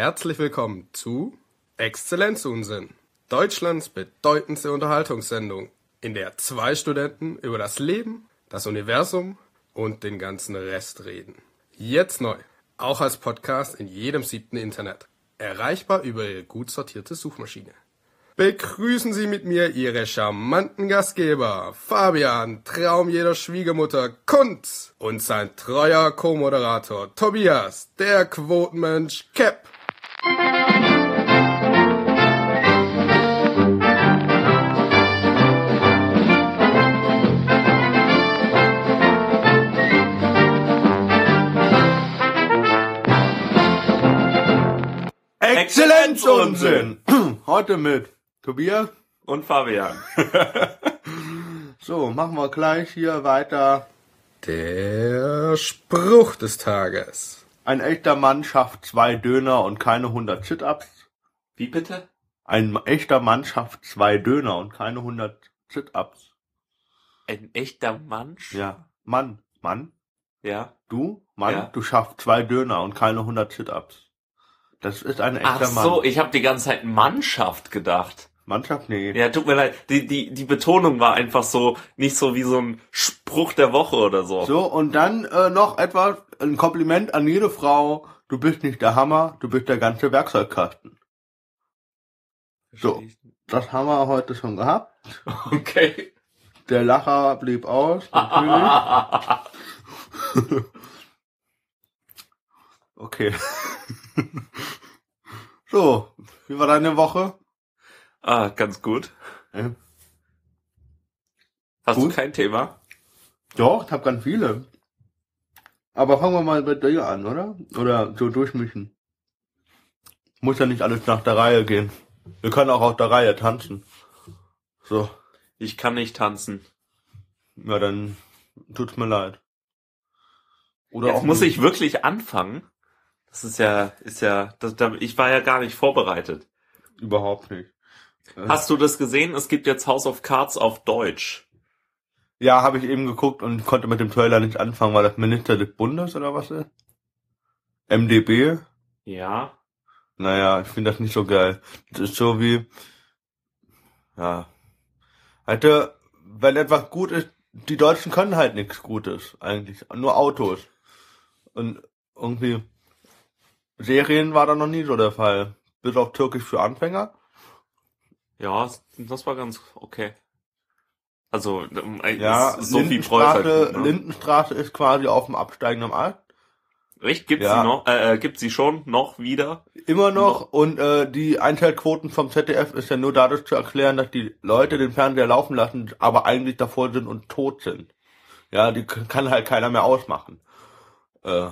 Herzlich willkommen zu Exzellenzunsinn, Deutschlands bedeutendste Unterhaltungssendung, in der zwei Studenten über das Leben, das Universum und den ganzen Rest reden. Jetzt neu, auch als Podcast in jedem siebten Internet. Erreichbar über Ihre gut sortierte Suchmaschine. Begrüßen Sie mit mir Ihre charmanten Gastgeber, Fabian, Traum jeder Schwiegermutter, Kunz und sein treuer Co-Moderator Tobias, der Quotenmensch Cap. Exzellenzunsinn! Heute mit Tobias. Und Fabian. So, machen wir gleich hier weiter. Der Spruch des Tages. Ein echter Mann schafft zwei Döner und keine 100 Sit-Ups. Wie bitte? Ein echter Mann schafft zwei Döner und keine 100 Sit-Ups. Ein echter Mann? Ja, Mann, Mann, Ja. du, Mann, Ja. du schaffst zwei Döner und keine 100 Sit-Ups. Das ist ein Ach echter Mann. so, ich habe die ganze Zeit Mannschaft gedacht. Mannschaft, nee. Ja, tut mir leid. Die, die, die Betonung war einfach so, nicht so wie so ein Spruch der Woche oder so. So, und dann äh, noch etwas, ein Kompliment an jede Frau. Du bist nicht der Hammer, du bist der ganze Werkzeugkasten. So, das haben wir heute schon gehabt. Okay. Der Lacher blieb aus, natürlich. okay. so, wie war deine Woche? ah, ganz gut. Ja. Hast Gut. du kein Thema? Doch, ich hab ganz viele. Aber fangen wir mal bei dir an, oder? Oder so durchmischen. Muss ja nicht alles nach der Reihe gehen. Wir können auch auf der Reihe tanzen. So, Ich kann nicht tanzen. ja, dann tut's mir leid. Oder Jetzt auch muss nicht. ich wirklich anfangen. Das ist ja, ist ja, das, da, ich war ja gar nicht vorbereitet. Überhaupt nicht. Äh, Hast du das gesehen? Es gibt jetzt House of Cards auf Deutsch. Ja, habe ich eben geguckt und konnte mit dem Trailer nicht anfangen, weil das Minister des Bundes oder was ist? MDB? Ja. Naja, ich finde das nicht so geil. Das ist so wie, ja, halt, wenn etwas gut ist, die Deutschen können halt nichts Gutes, eigentlich. Nur Autos. Und irgendwie, Serien war da noch nie so der Fall. Bis auf Türkisch für Anfänger. Ja, das war ganz okay. Also, ähm, Ja, ist Sophie Lindenstraße, Preuß. Ne? Lindenstraße ist quasi auf dem absteigenden Ast. Echt? Gibt's Ja. sie noch? Äh, äh, gibt sie schon noch wieder? Immer noch. Und äh, die Einschaltquoten vom ZDF ist ja nur dadurch zu erklären, dass die Leute den Fernseher laufen lassen, aber eigentlich davor sind und tot sind. Ja, die kann halt keiner mehr ausmachen. Äh,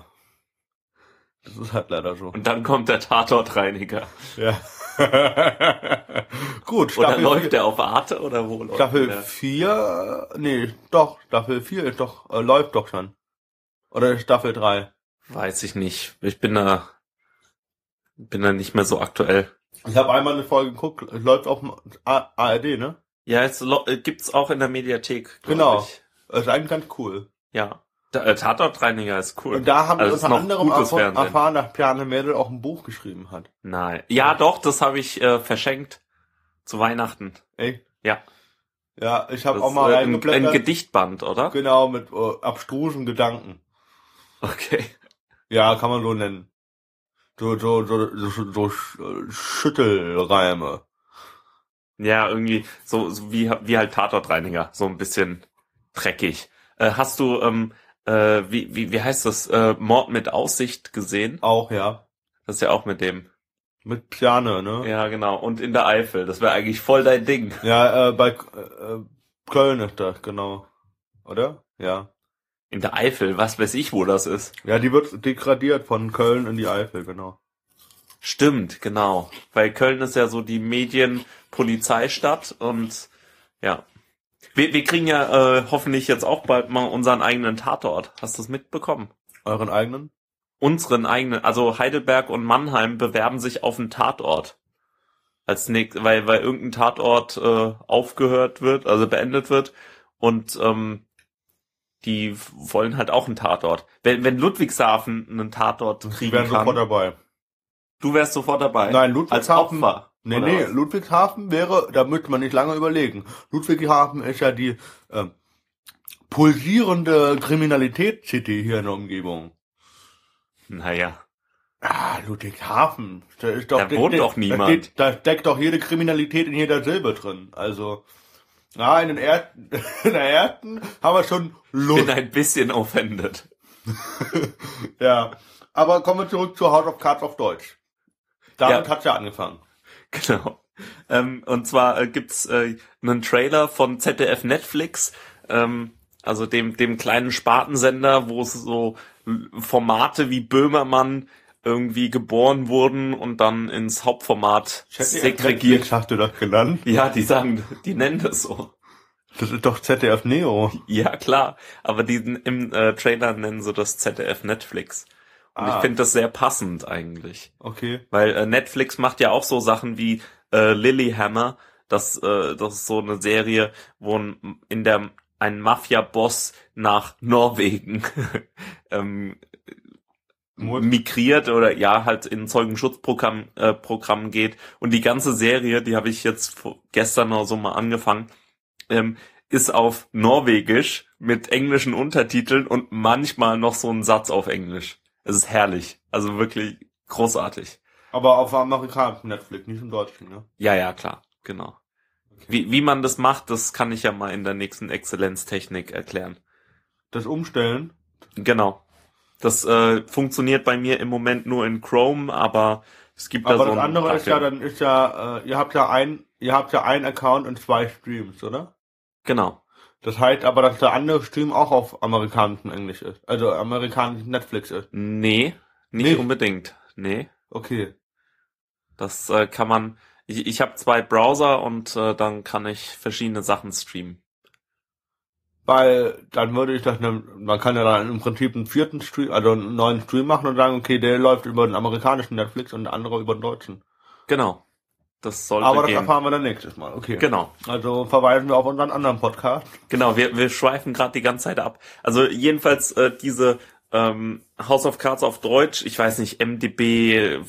das ist halt leider so. Und dann kommt der Tatortreiniger. Ja. Gut, Oder Staffel läuft der auf Arte oder wo läuft Staffel der? 4, nee, doch, Staffel 4 ist doch, äh, läuft doch schon. Oder Staffel 3? Weiß ich nicht. Ich bin da, bin da nicht mehr so aktuell. Ich habe einmal eine Folge geguckt, es läuft auf dem ARD, ne? Ja, jetzt äh, gibt's auch in der Mediathek. Genau. Ich. Das ist eigentlich ganz cool. Ja. Äh, Tatortreiniger ist cool. Und da haben Also wir unter anderem gutes erf- Fernsehen. erfahren, dass Bjarne Mädel auch ein Buch geschrieben hat. Nein. Ja, doch, das habe ich äh, verschenkt zu Weihnachten. Ey? Ja. Ja, ich habe auch mal äh, ein. Gedichtband, oder? genau, mit äh, abstrusen Gedanken. Okay. Ja, kann man so nennen. So, so, so, so, so äh, Schüttelreime. Ja, irgendwie so, so wie, wie halt Tatortreiniger, so ein bisschen dreckig. Äh, hast du, ähm, äh, wie, wie, wie heißt das, äh, Mord mit Aussicht gesehen? Auch, ja. Das ist ja auch mit dem. Mit Piane, ne? Ja, genau. Und in der Eifel, das wäre eigentlich voll dein Ding. Ja, äh, bei äh, Köln ist das, genau. Oder? Ja. In der Eifel, was weiß ich, wo das ist. Ja, die wird degradiert von Köln in die Eifel, genau. Stimmt, genau. Weil Köln ist ja so die Medienpolizeistadt und ja. Wir, wir kriegen ja äh, hoffentlich jetzt auch bald mal unseren eigenen Tatort. Hast du es mitbekommen? Euren eigenen? Unseren eigenen, also Heidelberg und Mannheim bewerben sich auf einen Tatort. Als nächst, weil, weil irgendein Tatort äh, aufgehört wird, also beendet wird. Und ähm, die wollen halt auch einen Tatort. Wenn, wenn Ludwigshafen einen Tatort Die kriegen wären kann, sofort dabei. Du wärst sofort dabei. Nein, als Ludwigshafen. Opfer. Nee, oder nee, was? Ludwigshafen wäre, da müsste man nicht lange überlegen. Ludwigshafen ist ja die ähm, pulsierende Kriminalität-City hier in der Umgebung. Naja. Ah, Ludwigshafen. Da ist doch, Da wohnt doch niemand. Da, steht, da steckt doch jede Kriminalität in jeder Silbe drin. Also, ja, in den ersten, in der ersten haben wir schon Bin Lust. ein bisschen offended. Ja. Aber kommen wir zurück zu House of Cards auf Deutsch. Damit Ja. hat's ja angefangen. Genau. Ähm, und zwar äh, gibt's äh, einen Trailer von ZDF Netflix, ähm, also dem dem kleinen Spartensender, wo es so Formate wie Böhmermann irgendwie geboren wurden und dann ins Hauptformat segregiert. Netflix hast du das genannt? Ja, die sagen, die nennen das so. Das ist doch ZDF Neo. Ja, klar. Aber die im äh, Trailer nennen sie das ZDF Netflix. Und Ah. ich finde das sehr passend eigentlich. Okay. Weil äh, Netflix macht ja auch so Sachen wie äh, Lilyhammer. Das, äh, das ist so eine Serie, wo ein, in der ein Mafia-Boss nach Norwegen ähm, migriert oder ja halt in ein Zeugenschutzprogramm äh, Programm geht und die ganze Serie, die habe ich jetzt gestern oder so mal angefangen, ähm, ist auf Norwegisch mit englischen Untertiteln und manchmal noch so ein Satz auf Englisch. Es ist herrlich, also wirklich großartig. Aber auf amerikanischen Netflix, nicht im deutschen, ne? Ja, ja, klar, genau. Wie, wie man das macht, das kann ich ja mal in der nächsten Exzellenztechnik erklären. Das Umstellen. Genau. Das äh, funktioniert bei mir im Moment nur in Chrome, aber es gibt da Aber so das ein andere ist ja, dann ist ja, äh, ihr habt ja ein, ihr habt ja einen Account und zwei Streams, oder? Genau. Das heißt aber, dass der andere Stream auch auf amerikanischem Englisch ist. Also amerikanischem Netflix ist. Nee, nicht Nicht? unbedingt. Nee, Okay. das äh, kann man. Ich, ich habe zwei Browser und äh, dann kann ich verschiedene Sachen streamen. Weil dann würde ich das, ne, man kann ja dann im Prinzip einen vierten Stream, also einen neuen Stream machen und sagen, okay, der läuft über den amerikanischen Netflix und der andere über den deutschen. Genau. Das sollte Aber das gehen. erfahren wir dann nächstes Mal, okay. Genau. Also verweisen wir auf unseren anderen Podcast. Genau, wir, wir schweifen gerade die ganze Zeit ab. Also jedenfalls äh, diese ähm, House of Cards auf Deutsch, ich weiß nicht, MDB,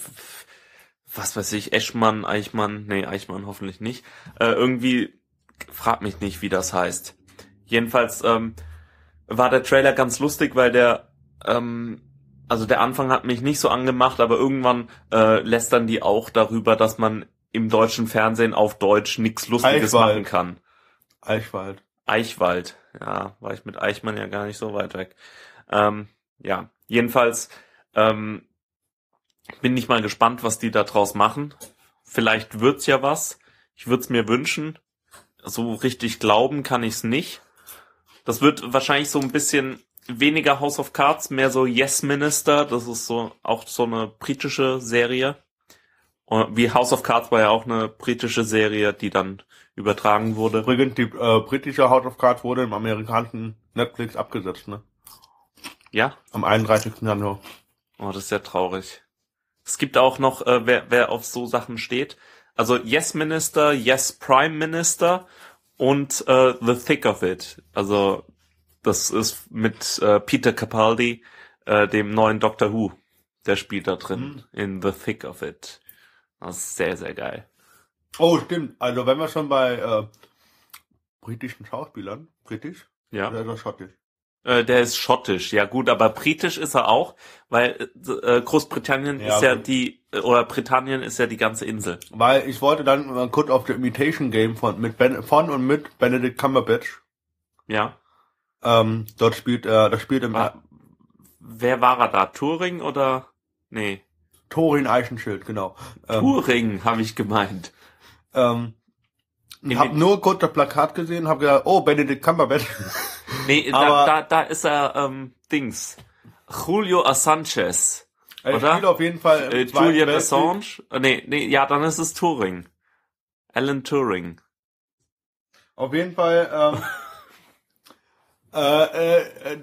was weiß ich, Eschmann, Eichmann, nee, Eichmann hoffentlich nicht. Äh, irgendwie, frag mich nicht, wie das heißt. Jedenfalls ähm, war der Trailer ganz lustig, weil der, ähm, also der Anfang hat mich nicht so angemacht, aber irgendwann äh, lästern die auch darüber, dass man im deutschen Fernsehen auf Deutsch nichts Lustiges Eichwald. machen kann. Eichwald. Eichwald. Ja, war ich mit Eichmann ja gar nicht so weit weg. Ähm, ja, jedenfalls ähm, bin ich mal gespannt, was die da draus machen. Vielleicht wird's ja was. Ich würde es mir wünschen. So richtig glauben kann ich's nicht. Das wird wahrscheinlich so ein bisschen weniger House of Cards, mehr so Yes Minister. Das ist so auch so eine britische Serie. Und Wie House of Cards war ja auch eine britische Serie, die dann übertragen wurde. Übrigens, die äh, britische House of Cards wurde im amerikanischen Netflix abgesetzt, ne? Ja, Am 31. Januar. Oh, das ist ja traurig. Es gibt auch noch, äh, wer, wer auf so Sachen steht. Also Yes Minister, Yes Prime Minister und äh, The Thick of It. Also das ist mit äh, Peter Capaldi, äh, dem neuen Doctor Who. Der spielt da drin in The Thick of It. Das ist sehr, sehr geil. Oh, stimmt. Also wenn wir schon bei äh, britischen Schauspielern, britisch? Ja. Oder ist schottisch? Äh, der ist schottisch, ja gut, aber britisch ist er auch, weil äh, Großbritannien Ja, ist ja gut. die, äh, oder Britannien ist ja die ganze Insel. Weil ich wollte dann mal kurz auf The Imitation Game von, mit ben, von und mit Benedict Cumberbatch. Ja. Ähm, dort spielt er, das spielt im Ah, Wer war er da? Turing oder? Nee. Thorin Eichenschild, genau. Ähm, Turing, habe ich gemeint. ähm, ich habe nur kurz das Plakat gesehen, habe gedacht, oh, Benedict Cumberbatch. Nee, da, da, da ist er, ähm, Dings. Julio Assanges. Er Oder? spielt auf jeden Fall Äh, Julian. Assange? Äh, Nee, nee, ja, dann ist es Turing. Alan Turing. Auf jeden Fall, ähm, äh, äh,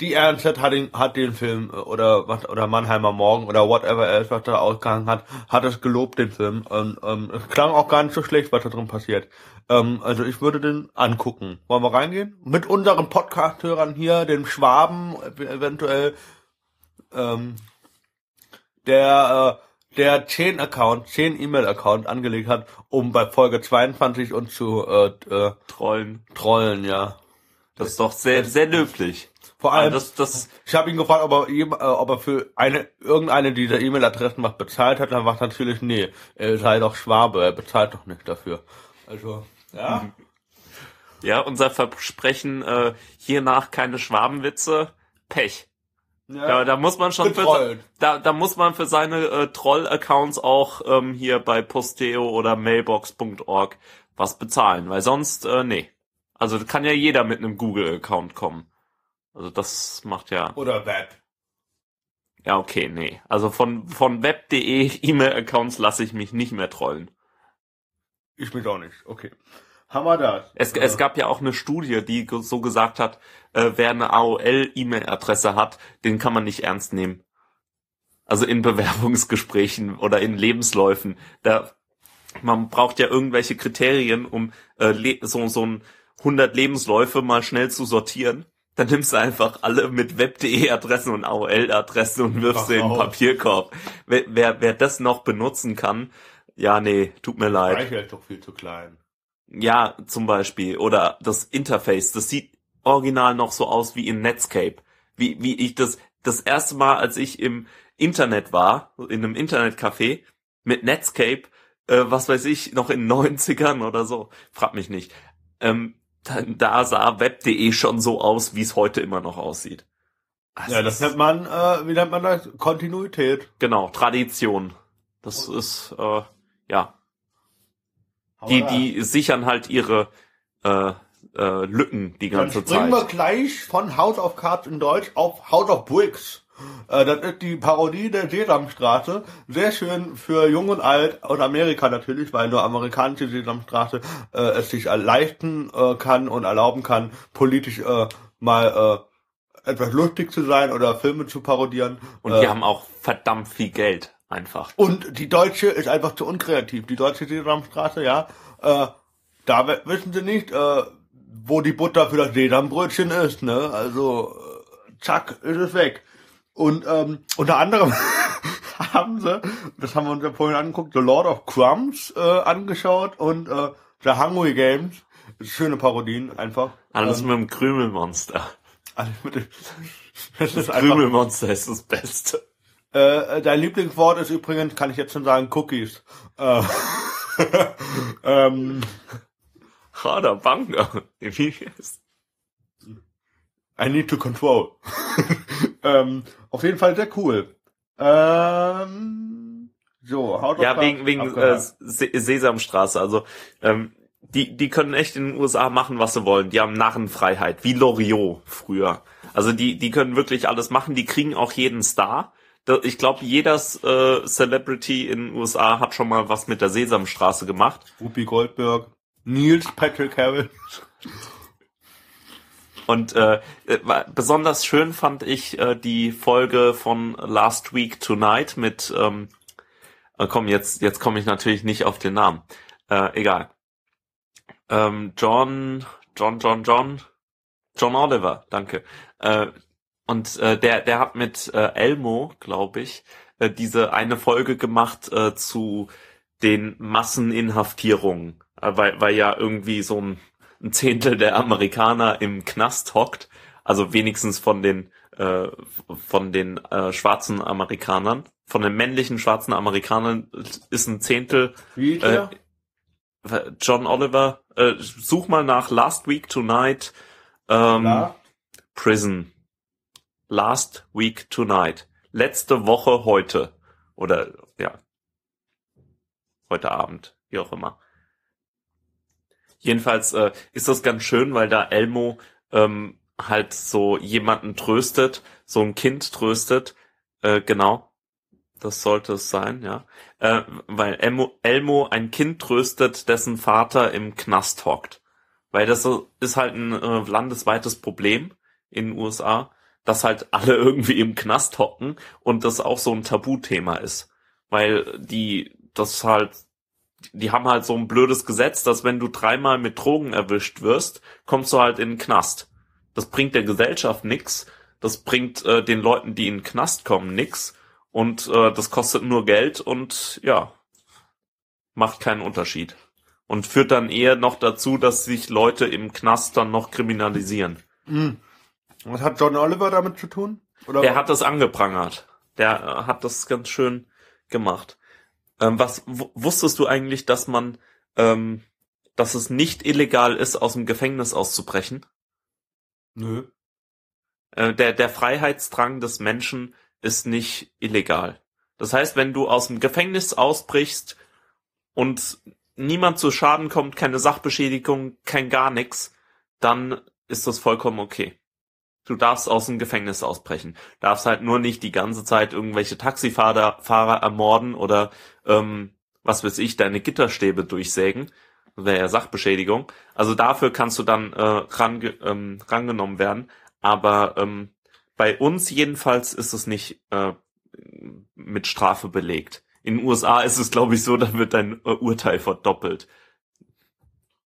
die- RNZ hat den, hat den Film, äh, oder was, oder Mannheimer Morgen, oder whatever else, was da ausgegangen hat, hat es gelobt, den Film. Und, ähm, es klang auch gar nicht so schlecht, was da drin passiert. Ähm, also ich würde den angucken. Wollen wir reingehen? Mit unseren Podcast-Hörern hier, den Schwaben, ev- eventuell, ähm, der, äh, der 10 Account, 10 E-Mail-Account angelegt hat, um bei Folge 22 uns zu äh, äh, Trollen. trollen, ja. Das ist doch sehr, sehr löblich. Vor allem, das, das, ich habe ihn gefragt, ob er, äh, ob er für eine irgendeine dieser E-Mail-Adressen was bezahlt hat. Dann war natürlich, nee, er sei doch Schwabe, er bezahlt doch nicht dafür. Also, ja. ja, unser Versprechen, äh, hiernach keine Schwabenwitze, Pech. Ja, da muss man schon für, da, da muss man für seine äh, Troll-Accounts auch ähm, hier bei Posteo oder Mailbox.org was bezahlen, weil sonst, äh, nee. Also kann ja jeder mit einem Google-Account kommen. Also das macht ja, Oder Web. ja okay, nee. Also von, von web.de E-Mail-Accounts lasse ich mich nicht mehr trollen. Ich mich auch nicht. Okay. Wir das? Es, Äh, es gab ja auch eine Studie, die so gesagt hat, äh, wer eine AOL-E-Mail-Adresse hat, den kann man nicht ernst nehmen. Also in Bewerbungsgesprächen oder in Lebensläufen. Da man braucht ja irgendwelche Kriterien, um äh, so so ein 100 Lebensläufe mal schnell zu sortieren. Dann nimmst du einfach alle mit web.de Adressen und AOL-Adressen und wirfst Ach, sie in den. Papierkorb. Wer, wer, wer das noch benutzen kann, ja, nee, tut mir leid. Speicher ist doch viel zu klein. Ja, zum Beispiel. Oder das Interface, das sieht original noch so aus wie in Netscape. Wie, wie ich das, das erste Mal, als ich im Internet war, in einem Internetcafé, mit Netscape, äh, was weiß ich, noch in 90ern oder so, frag mich nicht. Ähm, da, da sah web.de schon so aus, wie es heute immer noch aussieht. Ja, das nennt man, äh, wie nennt man das? Kontinuität. Genau, Tradition. Das ist, äh, ja, die, wir die sichern halt ihre äh, äh, Lücken die Dann ganze springen wir Zeit. gleich von House of Cards in Deutsch auf House of Bricks. Äh, das ist die Parodie der Sesamstraße. Sehr schön für Jung und Alt und Amerika natürlich, weil nur amerikanische Sesamstraße äh, es sich leisten äh, kann und erlauben kann, politisch äh, mal äh, etwas lustig zu sein oder Filme zu parodieren. Und äh, die haben auch verdammt viel Geld einfach. und die deutsche ist einfach zu unkreativ. Die deutsche Sesamstraße, ja. Äh, da wissen sie nicht, äh, wo die Butter für das Sesambrötchen ist, ne? Also, äh, zack, ist es weg. Und ähm, unter anderem haben sie, das haben wir uns ja vorhin angeguckt, The Lord of Crumbs äh, angeschaut und äh, The Hungry Games. Schöne Parodien, einfach. Alles ähm, mit dem Krümelmonster. alles mit dem, das Das einfach, Krümelmonster ist das Beste. Äh, dein Lieblingswort ist übrigens, kann ich jetzt schon sagen, Cookies. Äh, ähm, Harder Banger. Wie ist? I need to control. ähm, auf jeden Fall sehr cool. Ähm, so, How Ja, wegen, wegen äh, Se Sesamstraße. Also, ähm, die, die können echt in den USA machen, was sie wollen. Die haben Narrenfreiheit, wie Loriot früher. Also die, die können wirklich alles machen. Die kriegen auch jeden Star. Ich glaube, jeder äh, Celebrity in den USA hat schon mal was mit der Sesamstraße gemacht. Whoopi Goldberg, Neils Patrick Harris. Und äh, äh, besonders schön fand ich äh, die Folge von Last Week Tonight mit, ähm, äh, komm, jetzt, jetzt komme ich natürlich nicht auf den Namen. Äh, egal. Ähm, John, John, John, John, John Oliver, danke. Äh, und äh, der, der hat mit äh, Elmo, glaube ich, äh, diese eine Folge gemacht äh, zu den Masseninhaftierungen, äh, weil, weil ja irgendwie so ein ein Zehntel der Amerikaner im Knast hockt, also wenigstens von den äh, von den äh, schwarzen Amerikanern, von den männlichen schwarzen Amerikanern ist ein Zehntel Wie äh? John Oliver. Äh, such mal nach Last Week Tonight ähm, Ja. Prison. Last Week Tonight. Letzte Woche heute oder ja heute Abend, wie auch immer. Jedenfalls äh, ist das ganz schön, weil da Elmo ähm, halt so jemanden tröstet, so ein Kind tröstet. Äh, genau, das sollte es sein, ja. Äh, weil Elmo, Elmo ein Kind tröstet, dessen Vater im Knast hockt. Weil das ist halt ein äh, landesweites Problem in den USA, dass halt alle irgendwie im Knast hocken und das auch so ein Tabuthema ist. Weil die das halt die haben halt so ein blödes Gesetz, dass wenn du dreimal mit Drogen erwischt wirst, kommst du halt in den Knast. Das bringt der Gesellschaft nix, das bringt äh, den Leuten, die in den Knast kommen, nix. und äh, das kostet nur Geld und ja, macht keinen Unterschied. Und führt dann eher noch dazu, dass sich Leute im Knast dann noch kriminalisieren. Mhm. Was hat John Oliver damit zu tun? Oder der hat das angeprangert. Der äh, hat das ganz schön gemacht. Ähm, was wusstest du eigentlich, dass man, ähm, dass es nicht illegal ist, aus dem Gefängnis auszubrechen? Nö. Äh, der, der Freiheitsdrang des Menschen ist nicht illegal. Das heißt, wenn du aus dem Gefängnis ausbrichst und niemand zu Schaden kommt, keine Sachbeschädigung, kein gar nichts, dann ist das vollkommen okay. Du darfst aus dem Gefängnis ausbrechen. Darfst halt nur nicht die ganze Zeit irgendwelche Taxifahrer Fahrer ermorden oder ähm, was weiß ich, deine Gitterstäbe durchsägen. Das wäre ja Sachbeschädigung. Also dafür kannst du dann äh, range, ähm, rangenommen werden. Aber ähm, bei uns jedenfalls ist es nicht äh, mit Strafe belegt. In den USA ist es, glaube ich, so, da wird dein äh, Urteil verdoppelt.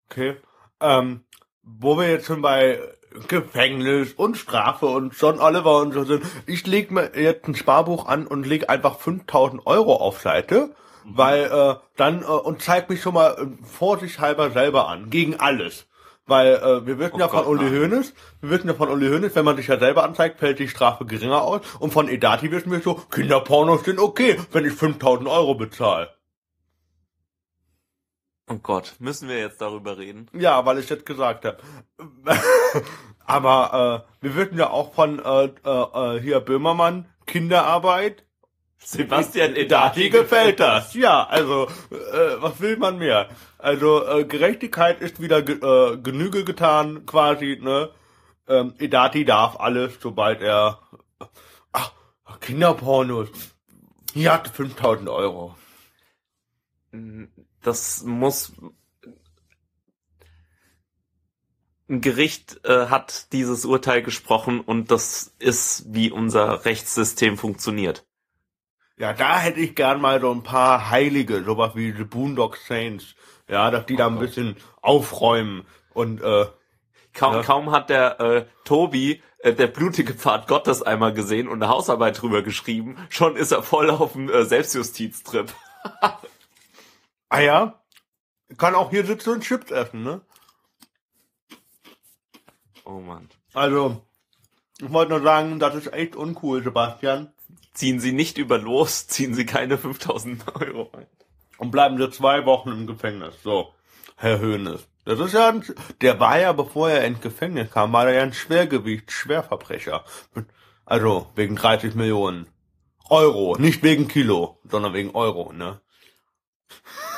Okay. Ähm, wo wir jetzt schon bei Gefängnis und Strafe und John Oliver und so sind. Ich leg mir jetzt ein Sparbuch an und leg einfach 5000 Euro auf Seite, mhm. weil äh, dann äh, und zeig mich schon mal äh, vorsichtshalber selber an gegen alles. Weil äh, wir wissen oh ja Gott, von Uli Hoeneß, wir wissen ja von Uli Hoeneß, wenn man sich ja selber anzeigt, fällt die Strafe geringer aus. Und von Edati wissen wir so, Kinderpornos sind okay, wenn ich 5000 Euro bezahle. Oh Gott, müssen wir jetzt darüber reden? Ja, weil ich jetzt gesagt habe. Aber äh, wir wissen ja auch von äh, äh, hier Böhmermann, Kinderarbeit. Sebastian Edati gefällt das. Ja, also äh, was will man mehr? Also äh, Gerechtigkeit ist wieder ge äh, Genüge getan, quasi. Ne, ähm, Edati darf alles, sobald er ach Kinderpornos. Hier hat 5000 Euro. Das muss ein Gericht äh, hat dieses Urteil gesprochen und das ist, wie unser Rechtssystem funktioniert. Ja, da hätte ich gern mal so ein paar Heilige, sowas wie The Boondock Saints, ja, dass die da ein bisschen aufräumen und äh, kaum, ja. kaum hat der äh, Tobi äh, der blutige Pfad Gottes einmal gesehen und eine Hausarbeit drüber geschrieben, schon ist er voll auf dem äh, Selbstjustiztrip. ah ja, kann auch hier sitzen und Chips essen, ne? Oh Mann. Also, ich wollte nur sagen, das ist echt uncool, Sebastian. Ziehen Sie nicht über los, ziehen Sie keine 5000 Euro ein. Und bleiben Sie zwei Wochen im Gefängnis. So, Herr Höhnes. Das ist ja, ein, der war ja, bevor er ins Gefängnis kam, war er ja ein Schwergewicht, Schwerverbrecher. Also, wegen 30 Millionen Euro. Nicht wegen Kilo, sondern wegen Euro, ne?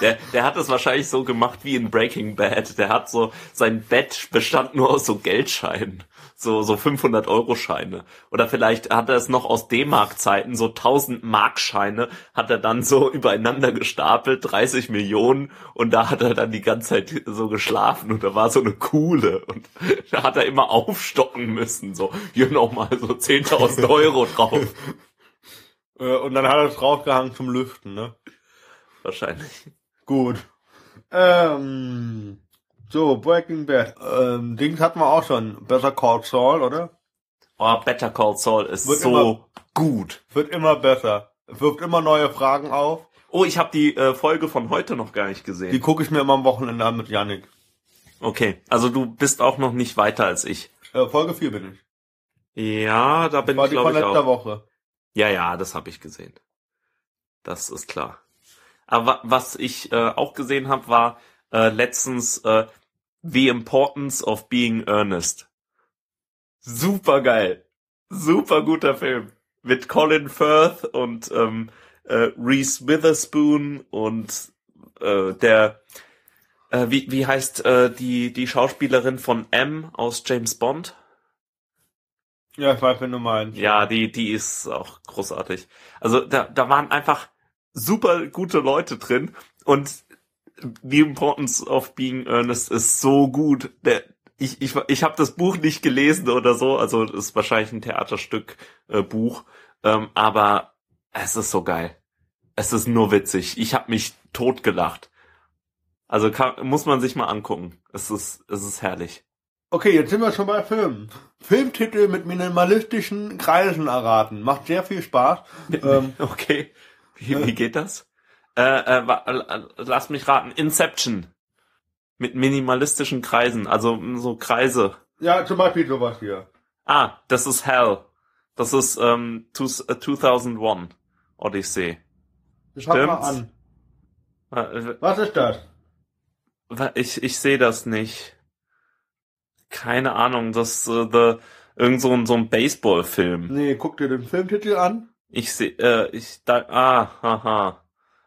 Der, der hat es wahrscheinlich so gemacht wie in Breaking Bad. Der hat so, sein Bett bestand nur aus so Geldscheinen. So, so 500 Euro Scheine. Oder vielleicht hat er es noch aus D-Mark Zeiten, so 1000 Mark Scheine hat er dann so übereinander gestapelt, 30 Millionen. Und da hat er dann die ganze Zeit so geschlafen und da war so eine Kuhle. Und da hat er immer aufstocken müssen. So, hier nochmal so 10.000 Euro drauf. Äh, und dann hat er es draufgehangen zum Lüften, ne? Wahrscheinlich. Gut. Ähm, so, Breaking Bad. Ähm, Dings hatten wir auch schon. Better Call Saul, oder? Oh, Better Call Saul ist wird so immer, gut. Wird immer besser. Wirft immer neue Fragen auf. Oh, ich habe die äh, Folge von heute noch gar nicht gesehen. Die gucke ich mir immer am Wochenende an mit Yannick. Okay, also du bist auch noch nicht weiter als ich. Äh, Folge 4 bin ich. Ja, da bin ich glaube ich auch. Woche. Ja, ja, das habe ich gesehen. Das ist klar. Aber was ich äh, auch gesehen habe, war äh, letztens äh, The Importance of Being Earnest. Super geil. Super guter Film. Mit Colin Firth und ähm, äh, Reese Witherspoon und äh, der äh, wie, wie heißt äh, die, die Schauspielerin von M aus James Bond? Ja, ich weiß, wenn du meinst. Ja, die, die ist auch großartig. Also da, da waren einfach super gute Leute drin und The Importance of Being Earnest ist so gut. Der, ich ich, ich habe das Buch nicht gelesen oder so, also ist wahrscheinlich ein Theaterstück äh, Buch, ähm, aber es ist so geil. Es ist nur witzig. Ich habe mich totgelacht. Also kann, muss man sich mal angucken. Es ist es ist herrlich. Okay, jetzt sind wir schon bei Filmen. Filmtitel mit minimalistischen Kreisen erraten. Macht sehr viel Spaß. Ähm, Okay. Wie, wie geht das? Äh, äh, wa- äh, lass mich raten. Inception. Mit minimalistischen Kreisen, also so Kreise. ja, zum Beispiel sowas hier. Ah, das ist Hell. Das ist ähm, two- äh, 2001 Odyssey. Ich mal an. Äh, Was ist das? Ich, ich sehe das nicht. Keine Ahnung, das äh, the, irgend so ein, so ein Baseballfilm. Nee, guck dir den Filmtitel an. Ich sehe, äh, ich da, ah, haha.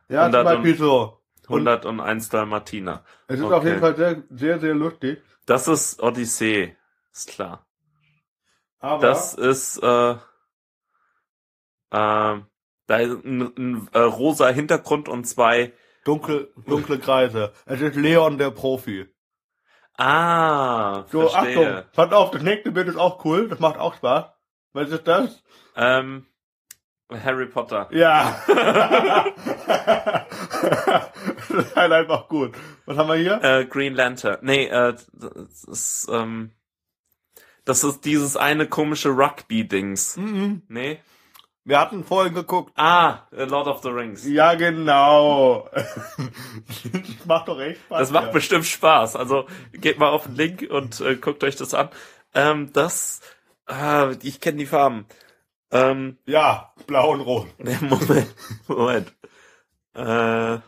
Ja, zum 100 und- Beispiel so. 101 Dalmatiner. Es ist Okay. auf jeden Fall sehr, sehr, sehr lustig. Das ist Odyssee, ist klar. Aber Das ist, äh, äh, da ist ein, ein äh, rosa Hintergrund und zwei, dunkel, dunkle Kreise. Es ist Leon der Profi. ah, So, verstehe. Achtung, pass auf, das nächste Bild ist auch cool. Das macht auch Spaß. Was ist das? Ähm, Harry Potter. Ja. das ist halt einfach gut. Was haben wir hier? Äh, Green Lantern. Nee, äh, das ist, ähm, das ist dieses eine komische Rugby-Dings. Mhm. Nee? Wir hatten vorhin geguckt. Ah, äh, Lord of the Rings. Ja, genau. das macht doch echt Spaß. Das macht ja. bestimmt Spaß. Also geht mal auf den Link und äh, guckt euch das an. Ähm, das, äh, ich kenne die Farben. Ähm, Ja, blau und rot. nee, Moment, Moment. Äh,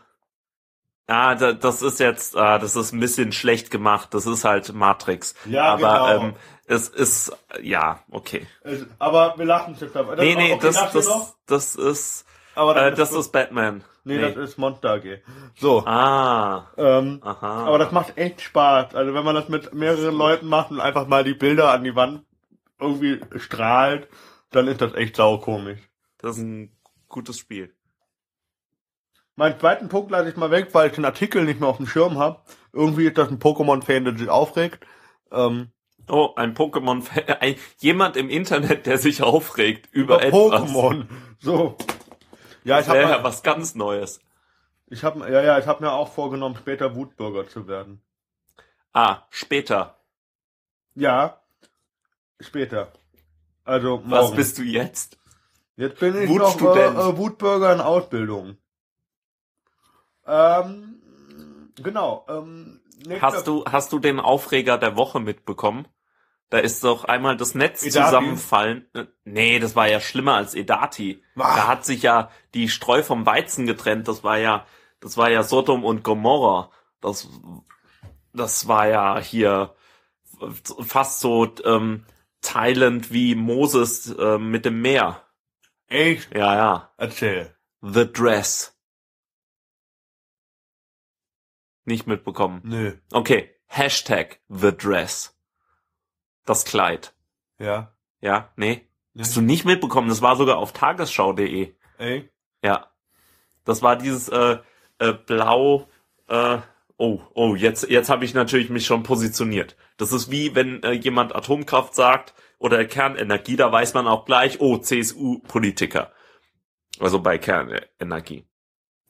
ah, da, das ist jetzt, ah, das ist ein bisschen schlecht gemacht. Das ist halt Matrix. Ja, Aber genau. ähm, es ist, ja, okay. Es- Aber wir lachen jetzt dabei. Nee, nee, okay, das, das, das ist, aber äh, das ist Batman. nee, das ist Monster AG. So, Ah, ähm, aha. aber das macht echt Spaß. Also wenn man das mit mehreren Leuten macht und einfach mal die Bilder an die Wand irgendwie strahlt, dann ist das echt saukomisch. das ist ein gutes Spiel. Meinen zweiten Punkt lasse ich mal weg, weil ich den Artikel nicht mehr auf dem Schirm habe. Irgendwie ist das ein Pokémon-Fan, der sich aufregt. Ähm, Oh, ein Pokémon, ein, jemand im Internet, der sich aufregt über, über etwas. Pokémon. So. Ja, ich Das wäre habe ja was ganz Neues. ich hab, ja, ja, ich habe mir auch vorgenommen, später Wutbürger zu werden. Ah, später. Ja, später. Also morgen. Was bist du jetzt? Jetzt bin ich noch äh, äh, Wutbürger in Ausbildung. Ähm, genau. Ähm, Hast du, hast du den Aufreger der Woche mitbekommen? Da ist doch einmal das Netz Edati? zusammenfallen. Äh, Nee, das war ja schlimmer als Edati. Ah. Da hat sich ja die Streu vom Weizen getrennt. Das war ja, das war ja Sodom und Gomorra. Das, das war ja hier fast so ähm, teilend wie Moses äh, mit dem Meer. Echt? Ja, ja. Erzähl. The Dress. Nicht mitbekommen. Nö. Okay, Hashtag The Dress. Das Kleid. Ja. Ja, nee. Nee. Hast du nicht mitbekommen? Das war sogar auf tagesschau.de. Ey. Ja. Das war dieses äh, äh, blau. Äh, oh, oh, jetzt, jetzt habe ich natürlich mich schon positioniert. Das ist wie wenn äh, jemand Atomkraft sagt oder Kernenergie, da weiß man auch gleich, oh, CSU-Politiker. Also bei Kernenergie.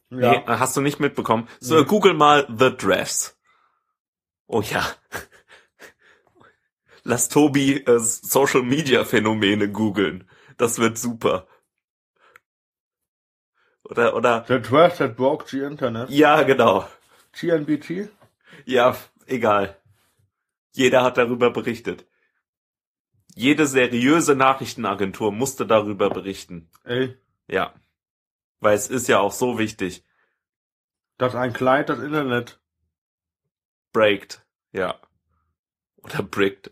Ja. Nee, hast du nicht mitbekommen? So, Nee. Google mal The Dress. Oh ja. Lass Tobi äh, Social Media Phänomene googeln. Das wird super. Oder, oder, The Trust that broke the Internet. ja, genau. TNBT? Ja, egal. Jeder hat darüber berichtet. Jede seriöse Nachrichtenagentur musste darüber berichten. Ey. Ja. Weil es ist ja auch so wichtig. Das ein Kleid, das Internet. Breakt. Ja. Oder brickt.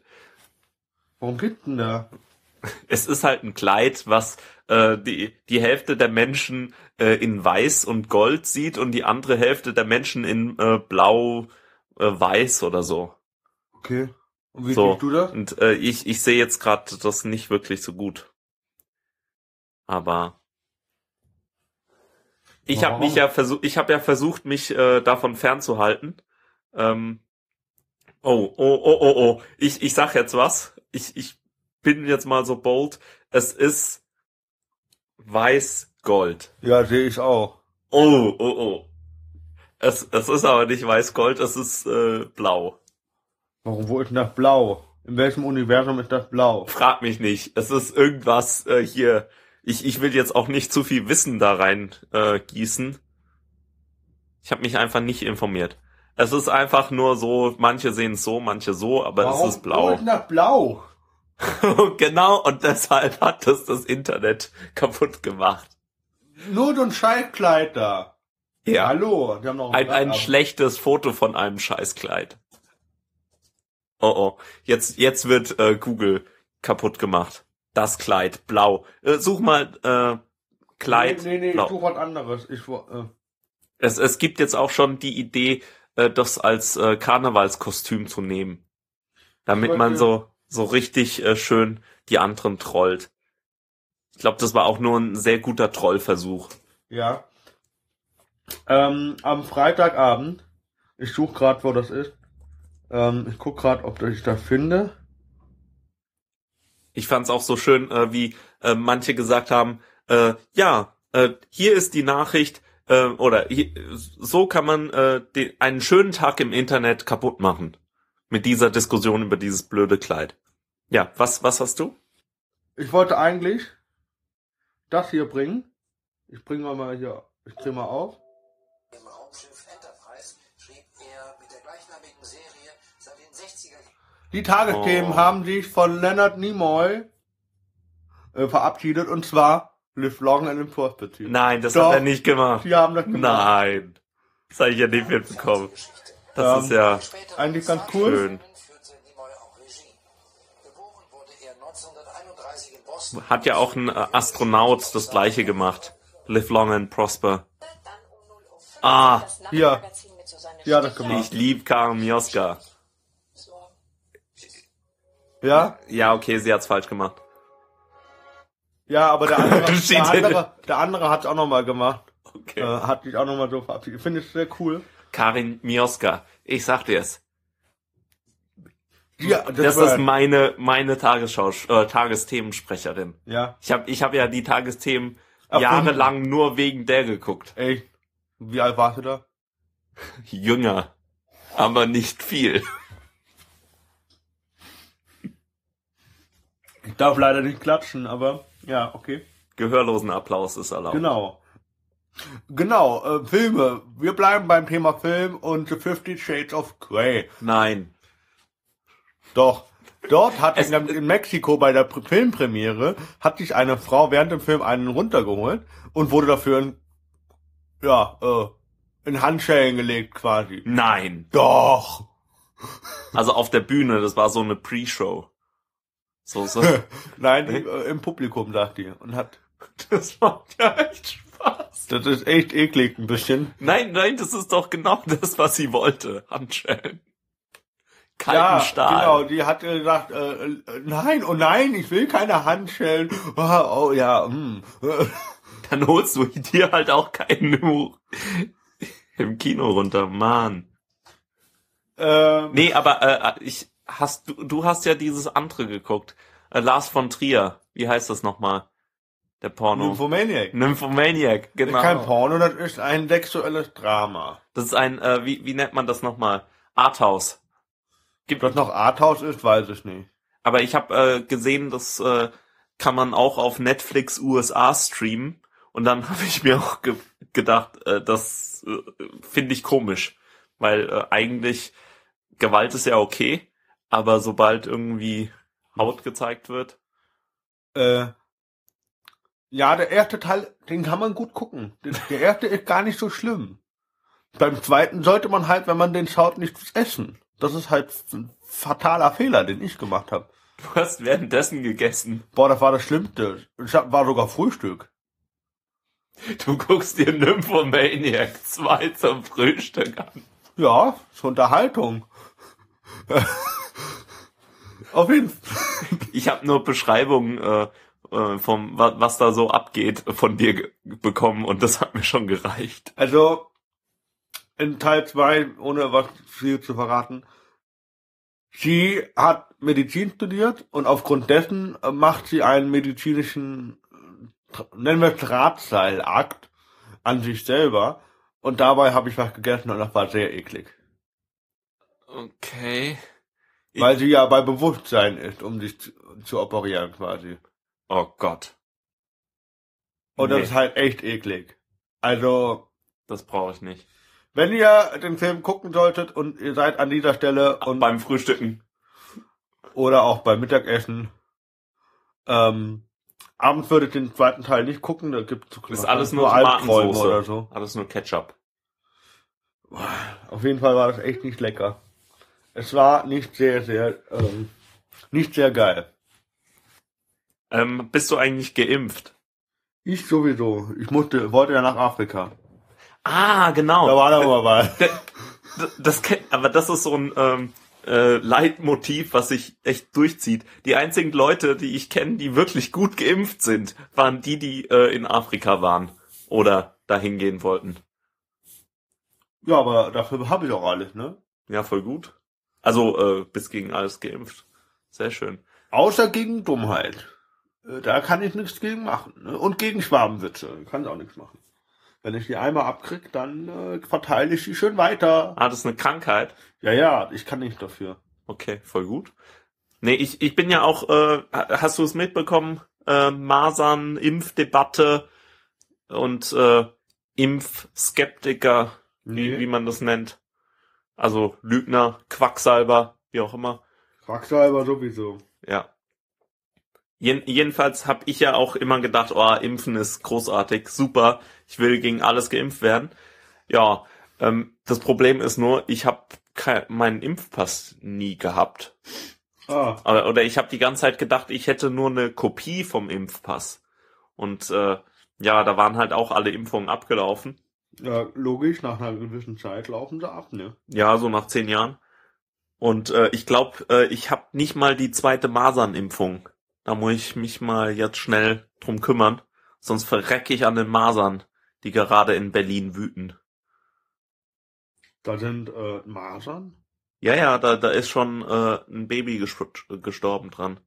Warum gibt's denn da? Es ist halt ein Kleid, was äh, die, die Hälfte der Menschen äh, in Weiß und Gold sieht und die andere Hälfte der Menschen in äh, Blau, äh, Weiß oder so. Okay. Und wie So. siehst du das? Und äh, ich, ich sehe jetzt gerade das nicht wirklich so gut. Aber ich habe mich ja versucht, ich habe ja versucht, mich äh, davon fernzuhalten. Ähm, oh, oh, oh, oh, oh. Ich, ich sag jetzt was. Ich, ich bin jetzt mal so bold. Es ist weiß-gold. Ja, sehe ich auch. Oh, oh, oh. Es, es ist aber nicht weiß-gold, es ist äh, blau. Warum, wo ist denn das blau? In welchem Universum ist das blau? Frag mich nicht. Es ist irgendwas äh, hier. Ich, ich will jetzt auch nicht zu viel Wissen da rein äh, gießen. Ich habe mich einfach nicht informiert. Es ist einfach nur so, manche sehen es so, manche so, aber Warum es ist blau. ist das blau? genau, und deshalb hat es das Internet kaputt gemacht. Nur so ein Scheißkleid da. Ja. Hallo, die haben noch Ein, ein schlechtes Foto von einem Scheißkleid. Oh oh, jetzt, jetzt wird äh, Google kaputt gemacht. Das Kleid, blau. Äh, such mal äh, Kleid, Nee, nee, nee, blau. ich suche was anderes. Ich, äh, Es, es gibt jetzt auch schon die Idee, äh, das als äh, Karnevalskostüm zu nehmen. Damit man so, so richtig äh, schön die anderen trollt. Ich glaube, das war auch nur ein sehr guter Trollversuch. ja. Ähm, am Freitagabend, ich suche gerade, wo das ist. Ähm, ich guck gerade, ob ich das finde. Ich fand es auch so schön, äh, wie äh, manche gesagt haben, äh, ja, äh, hier ist die Nachricht, äh, oder hier, so kann man äh, den, einen schönen Tag im Internet kaputt machen. Mit dieser Diskussion über dieses blöde Kleid. Ja, was, was hast du? Ich wollte eigentlich das hier bringen. Ich bringe mal hier, ich drehe mal auf. Im Raumschiff Enterprise schrieb er mit der gleichnamigen Serie seit den 60er Die Tagesthemen Oh. haben sich von Leonard Nimoy äh, verabschiedet und zwar Live Long and Perspective. Nein, das Doch. hat er nicht gemacht. Die haben das gemacht. Nein. Das habe ich ja nicht mitbekommen. Das Ähm, ist ja Eigentlich ganz cool. schön. führte Nimoy auch Regie. Geboren wurde 1931 in Boston. Hat ja auch ein äh, Astronaut das gleiche gemacht. Live long and prosper. Ah, hier. Ja, das gemacht. Ich lieb Karen Mioska. Ja? Ja, okay, sie hat's falsch gemacht. Ja, aber der andere, der andere, der andere hat es auch nochmal gemacht. Okay. Äh, hat sich auch nochmal so verabschiedet. Finde ich sehr cool. Karin Mioska. Ich sag dir's. Ja, Das war- ist meine, meine Tagesschau, äh, Tagesthemensprecherin. Ja, Ich habe ich hab ja die Tagesthemen Ach, jahrelang nur wegen der geguckt. echt. Wie alt warst du da? Jünger. Aber nicht viel. Ich darf leider nicht klatschen, aber ja, okay. Gehörlosen Applaus ist erlaubt. Genau. Genau, äh, Filme. Wir bleiben beim Thema Film und The Fifty Shades of Grey. Nein. Doch. Dort hat in, in Mexiko bei der Pr- Filmpremiere hat sich eine Frau während dem Film einen runtergeholt und wurde dafür in, ja, äh, in Handschellen gelegt quasi. Nein. Doch. Also auf der Bühne, das war so eine Pre-Show. So, so. Nein, die, äh, im Publikum sagt die und hat. Das macht ja echt Spaß. Das ist echt eklig ein bisschen. Nein, nein, das ist doch genau das, was sie wollte. Handschellen. Kalten ja, Stahl. genau. Die hat gesagt, äh, äh, nein, oh nein, ich will keine Handschellen. Oh, oh ja, hm. Dann holst du dir halt auch keinen Buch im Kino runter, Mann. ähm, Nee, aber äh, ich hast du du hast ja dieses andere geguckt. Äh, Lars von Trier. Wie heißt das nochmal? Der Porno. Nymphomaniac. Nymphomaniac, Das genau. ist kein Porno, das ist ein sexuelles Drama. Das ist ein, äh, wie, wie nennt man das nochmal? Arthouse. Gibt, das noch Arthouse ist, weiß ich nicht. aber ich habe äh, gesehen, das äh, kann man auch auf Netflix USA streamen. Und dann habe ich mir auch ge gedacht, äh, das äh, finde ich komisch. Weil äh, eigentlich Gewalt ist ja okay, aber sobald irgendwie Haut gezeigt wird. Äh, ja, der erste Teil, den kann man gut gucken. Der, erste ist gar nicht so schlimm. Beim zweiten sollte man halt, wenn man den schaut, nichts essen. Das ist halt ein fataler Fehler, den ich gemacht habe. Du hast währenddessen gegessen. Boah, das war das Schlimmste. Ich hab, war sogar Frühstück. Du guckst dir Nymphomaniac 2 zum Frühstück an. Ja, zur Unterhaltung. Auf jeden Fall. Ich habe nur Beschreibungen äh, äh, vom wa was da so abgeht von dir bekommen und das hat mir schon gereicht. Also, in Teil 2, ohne was viel zu verraten, sie hat Medizin studiert und aufgrund dessen äh, macht sie einen medizinischen, äh, nennen wir es Drahtseilakt an sich selber. Und dabei habe ich was gegessen und das war sehr eklig. Okay. Weil sie ja bei Bewusstsein ist, um sich zu, zu operieren quasi. Oh Gott, Und Nee. das ist halt echt eklig. Also, das brauche ich nicht. wenn ihr den Film gucken solltet und ihr seid an dieser Stelle und beim Frühstücken. oder auch beim Mittagessen, ähm, abends würde ich den zweiten Teil nicht gucken, da gibt es Ist alles nur Albträume Tomatensoße. oder so. Alles nur Ketchup. Auf jeden Fall war das echt nicht lecker. Es war nicht sehr, sehr, ähm, nicht sehr geil. Ähm, bist du eigentlich geimpft? Ich sowieso. Ich musste, wollte ja nach Afrika. Ah, genau. Da war da aber mal. Das kenn, aber das ist so ein ähm, äh, Leitmotiv, was sich echt durchzieht. Die einzigen Leute, die ich kenne, die wirklich gut geimpft sind, waren die, die äh, in Afrika waren oder dahin gehen wollten. Ja, aber dafür habe ich auch alles, ne? Ja, voll gut. Also äh, bis gegen alles geimpft. Sehr schön. Außer gegen Dummheit. Äh, Da kann ich nichts gegen machen. Ne? Und gegen Schwabenwitze. Kann ich auch nichts machen. Wenn ich die einmal abkrieg, dann äh, verteile ich die schön weiter. Ah, das ist eine Krankheit. Ja, ja, ich kann nicht dafür. Okay, voll gut. Nee, ich, ich bin ja auch, äh, hast du es mitbekommen? Äh, Masern, Impfdebatte und äh, Impfskeptiker, wie, wie man das nennt. Also Lügner, Quacksalber, wie auch immer. Quacksalber sowieso. Ja. Jen jedenfalls habe ich ja auch immer gedacht, oh, Impfen ist großartig, super, ich will gegen alles geimpft werden. Ja, ähm, das Problem ist nur, ich habe meinen Impfpass nie gehabt. Ah, Aber, oder ich habe die ganze Zeit gedacht, ich hätte nur eine Kopie vom Impfpass. Und äh, ja, da waren halt auch alle Impfungen abgelaufen. ja, logisch, nach einer gewissen Zeit laufen sie ab, ne? Ja, so nach zehn Jahren. Und äh, ich glaube, äh, ich habe nicht mal die zweite Masernimpfung. Da muss ich mich mal jetzt schnell drum kümmern. Sonst verrecke ich an den Masern, die gerade in Berlin wüten. Da sind äh, Masern. Ja, ja, da, da ist schon äh, ein Baby gestorben dran.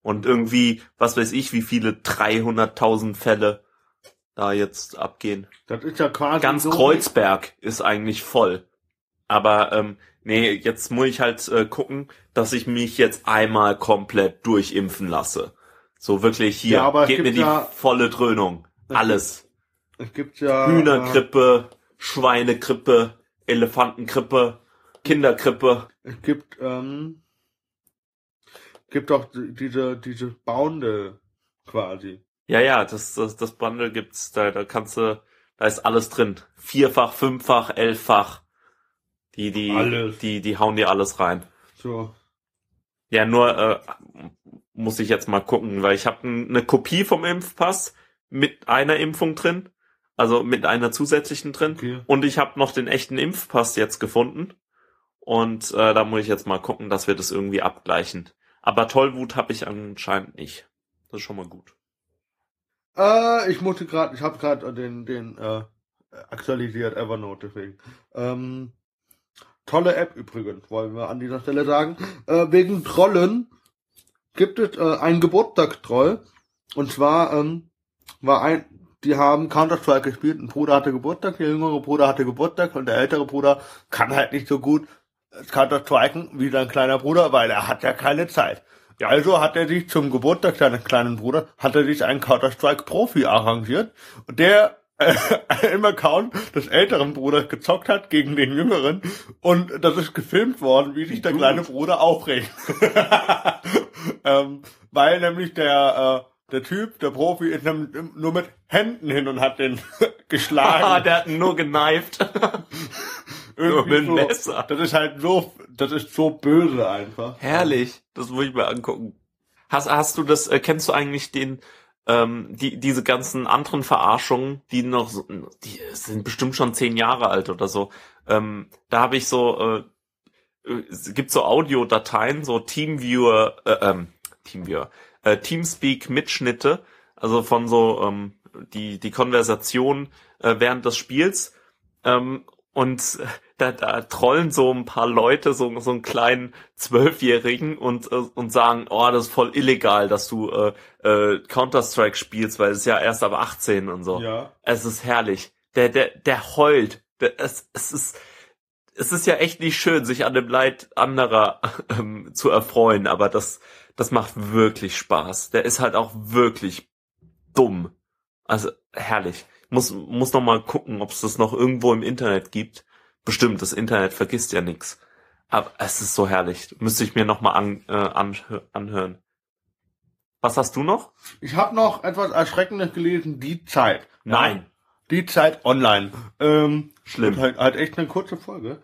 Und irgendwie, was weiß ich, wie viele 300.000 Fälle da jetzt abgehen. Das ist ja quasi Ganz so Kreuzberg ist eigentlich voll. Aber ähm, nee, jetzt muss ich halt äh, gucken, dass ich mich jetzt einmal komplett durchimpfen lasse. So wirklich hier, Ja, aber gebt mir die ja- volle Dröhnung. Es Alles. Es gibt ja Hühnergrippe, Schweinegrippe, Elefantengrippe, Kindergrippe. Äh, es gibt ähm, gibt auch die- diese diese Baunde quasi. Ja, ja, das, das, das Bundle gibt's, da, da kannst du, da ist alles drin. Vierfach, fünffach, elffach. Die, die, Alles. die, die hauen dir alles rein. So. Ja, nur äh, muss ich jetzt mal gucken, weil ich habe eine Kopie vom Impfpass mit einer Impfung drin, also mit einer zusätzlichen drin. Okay. Und ich habe noch den echten Impfpass jetzt gefunden. Und äh, da muss ich jetzt mal gucken, dass wir das irgendwie abgleichen. Aber Tollwut habe ich anscheinend nicht. Das ist schon mal gut. Äh, ich musste gerade, ich habe gerade den den äh, aktualisiert Evernote deswegen. Ähm, tolle App übrigens, wollen wir an dieser Stelle sagen. Äh, wegen Trollen gibt es äh, einen Geburtstagstroll und zwar ähm, war ein die haben Counter-Strike gespielt, ein Bruder hatte Geburtstag, der jüngere Bruder hatte Geburtstag und der ältere Bruder kann halt nicht so gut Counter-Striken wie sein kleiner Bruder, weil er hat ja keine Zeit. Ja. Also hat er sich zum Geburtstag seines kleinen Bruders, hat er sich einen Counter-Strike-Profi arrangiert, und der äh, im Account des älteren Bruders gezockt hat gegen den jüngeren und das ist gefilmt worden, wie sich der kleine Bruder aufregt. ähm, weil nämlich der, äh, der Typ, der Profi, ist nur mit Händen hin und hat den geschlagen. Ah, der hat nur geneift. nur mit so, Messer. Das ist halt so, das ist so böse einfach. Herrlich, das muss ich mir angucken. Hast, hast du das, äh, kennst du eigentlich den, ähm, die, diese ganzen anderen Verarschungen, die noch, die sind bestimmt schon zehn Jahre alt oder so. Ähm, da habe ich so, äh, äh, es gibt so Audiodateien, so Teamviewer, äh, ähm, Teamviewer, äh, Teamspeak-Mitschnitte, also von so ähm, die die Konversation äh, während des Spiels. Ähm, und da, da trollen so ein paar Leute so, so einen kleinen Zwölfjährigen und, äh, und sagen, oh, das ist voll illegal, dass du äh, äh, Counter-Strike spielst, weil es ist ja erst ab 18 und so. Ja. Es ist herrlich. Der, der, der heult. Der, es, es ist, es ist ja echt nicht schön, sich an dem Leid anderer ähm, zu erfreuen, aber das, das macht wirklich Spaß. Der ist halt auch wirklich dumm. Also herrlich. Muss, muss noch mal gucken, ob es das noch irgendwo im Internet gibt. Bestimmt, das Internet vergisst ja nix. Aber es ist so herrlich. Müsste ich mir noch mal an, äh, anhö- anhören. Was hast du noch? Ich habe noch etwas Erschreckendes gelesen, die Zeit. Nein. Die Zeit online. Ähm, Schlimm. Halt, halt echt eine kurze Folge.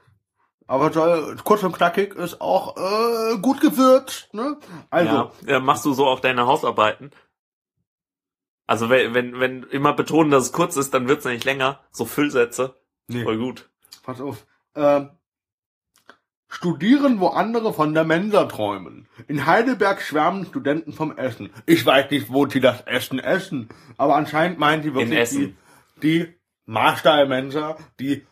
Aber soll, kurz und knackig ist auch äh, gut gewürzt. Ne? Also, ja. ja, machst du so auch deine Hausarbeiten? Also wenn, wenn, wenn immer betonen, dass es kurz ist, dann wird's nicht länger. So Füllsätze. nee, Voll gut. Pass auf. Ähm, studieren, wo andere von der Mensa träumen. In Heidelberg schwärmen Studenten vom Essen. Ich weiß nicht, wo sie das Essen essen, aber anscheinend meinen sie wirklich die, die Marstall-Mensa, die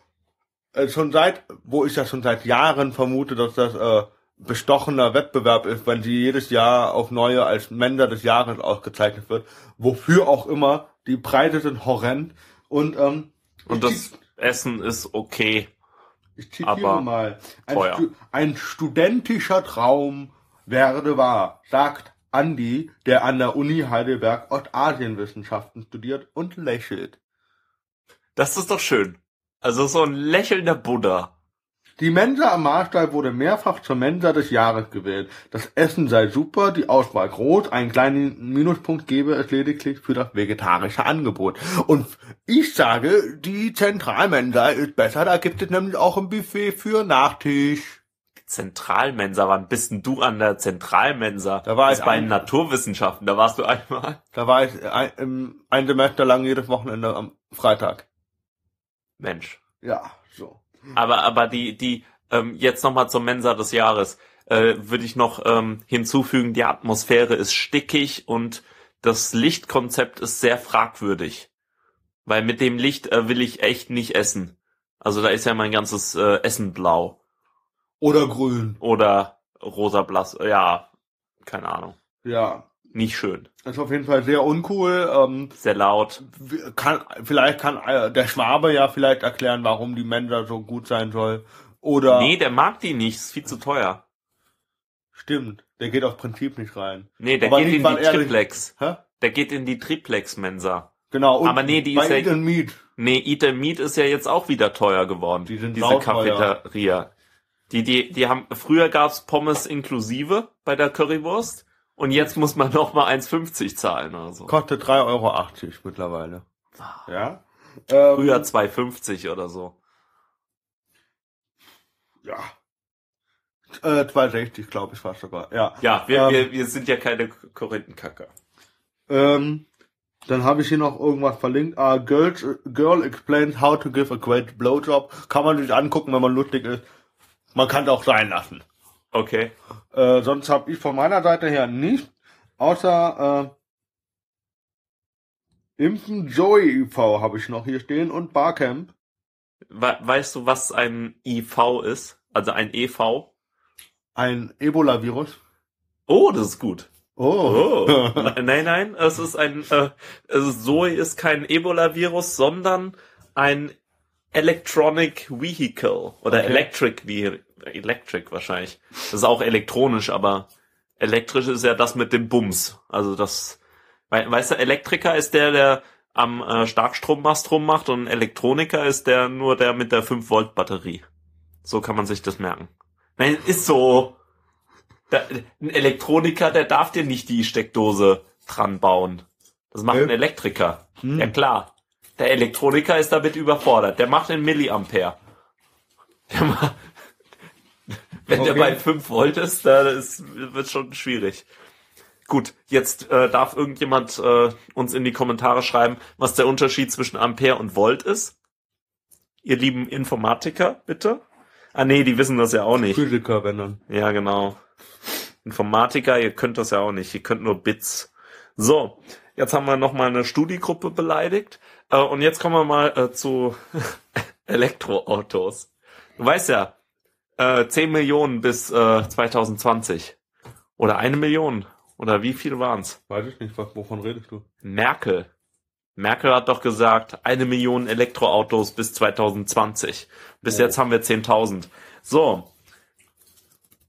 äh, schon seit, wo ich das schon seit Jahren vermute, dass das äh, bestochener Wettbewerb ist, wenn sie jedes Jahr auf neue als Mensa des Jahres ausgezeichnet wird, wofür auch immer. Die Preise sind horrend und ähm, Und das Essen ist okay. ich zitiere Aber mal. Ein, teuer. Stu ein studentischer Traum werde wahr, sagt Andi, der an der Uni Heidelberg Ostasienwissenschaften studiert und lächelt. Das ist doch schön. Also so ein lächelnder Buddha. Die Mensa am Marstall wurde mehrfach zur Mensa des Jahres gewählt. Das Essen sei super, die Auswahl groß, einen kleinen Minuspunkt gebe es lediglich für das vegetarische Angebot. Und ich sage, die Zentralmensa ist besser, da gibt es nämlich auch ein Buffet für Nachtisch. Zentralmensa, wann bist denn du an der Zentralmensa? Da war das ich bei ein- den Naturwissenschaften, da warst du einmal. Da war ich ein, ein Semester lang jedes Wochenende am Freitag. Mensch. Ja. Aber, aber die, die, ähm, jetzt nochmal zur Mensa des Jahres, äh, würde ich noch ähm, hinzufügen, die Atmosphäre ist stickig und das Lichtkonzept ist sehr fragwürdig. Weil mit dem Licht äh, will ich echt nicht essen. Also da ist ja mein ganzes äh, Essen blau. Oder grün. Oder rosa blass, ja, keine Ahnung. Ja. Nicht schön. Ist auf jeden Fall sehr uncool. Ähm, Sehr laut. kann, vielleicht kann äh, der Schwabe ja vielleicht erklären, warum die Mensa so gut sein soll. Oder Nee, der mag die nicht, ist viel zu teuer. stimmt, der geht aus Prinzip nicht rein. Nee, der Aber geht in die Triplex. Hä? Der geht in die Triplex-Mensa. Genau. Und Aber nee, die ist ja- Eat and Meat. Nee, Eat and Meat ist ja jetzt auch wieder teuer geworden. Die sind diese. Cafeteria. Die, die, die haben, früher gab's Pommes inklusive bei der Currywurst und jetzt muss man noch mal 1,50 zahlen oder so. Kostet 3,80 Euro mittlerweile. Ja. Ähm, Früher 2,50 oder so. Ja. Äh, 2,60 glaube ich fast sogar. Ja. Ja, wir, Ähm, wir, wir sind ja keine Korinthenkacker. Ähm, dann habe ich hier noch irgendwas verlinkt. Ah, Girls, Girl explains how to give a great blowjob. Kann man sich angucken, wenn man lustig ist. Man kann es auch sein lassen. Okay. Äh, sonst habe ich von meiner Seite her nicht, außer äh, Impfen Joey e.V. habe ich noch hier stehen und Barcamp. We weißt du, was ein IV ist? Also ein EV? Ein Ebola-Virus. Oh, das ist gut. Oh. Oh. nein, nein, es ist ein, äh, Zoe ist kein Ebola-Virus, sondern ein Electronic Vehicle oder Okay. Electric Vehicle, Electric wahrscheinlich. Das ist auch elektronisch, aber elektrisch ist ja das mit dem Bums. Also das, wei- weißt du, Elektriker ist der, der am äh, Starkstrommast rummacht und Elektroniker ist der nur der mit der 5 Volt Batterie. So kann man sich das merken. Nein, ist so. Da, ein Elektroniker, der darf dir nicht die Steckdose dran bauen. Das macht Äh? ein Elektriker. Hm. Ja klar. Der Elektroniker ist damit überfordert. Der macht in Milliampere. Der macht, wenn der Okay. bei 5 Volt ist, da ist, wird schon schwierig. Gut, jetzt äh, darf irgendjemand äh, uns in die Kommentare schreiben, was der Unterschied zwischen Ampere und Volt ist. Ihr lieben Informatiker, bitte. Ah nee, die wissen das ja auch nicht. Physiker, wenn dann. Ja, genau. Informatiker, ihr könnt das ja auch nicht. Ihr könnt nur Bits. So, jetzt haben wir noch mal eine Studiegruppe beleidigt. Äh, und jetzt kommen wir mal äh, zu Elektroautos. Du weißt ja, äh, 10 Millionen bis äh, 2020. Oder eine Million. Oder wie viel waren's? Weiß ich nicht, wovon redest du? Merkel. Merkel hat doch gesagt, eine Million Elektroautos bis 2020. Bis Oh. jetzt haben wir 10.000. So.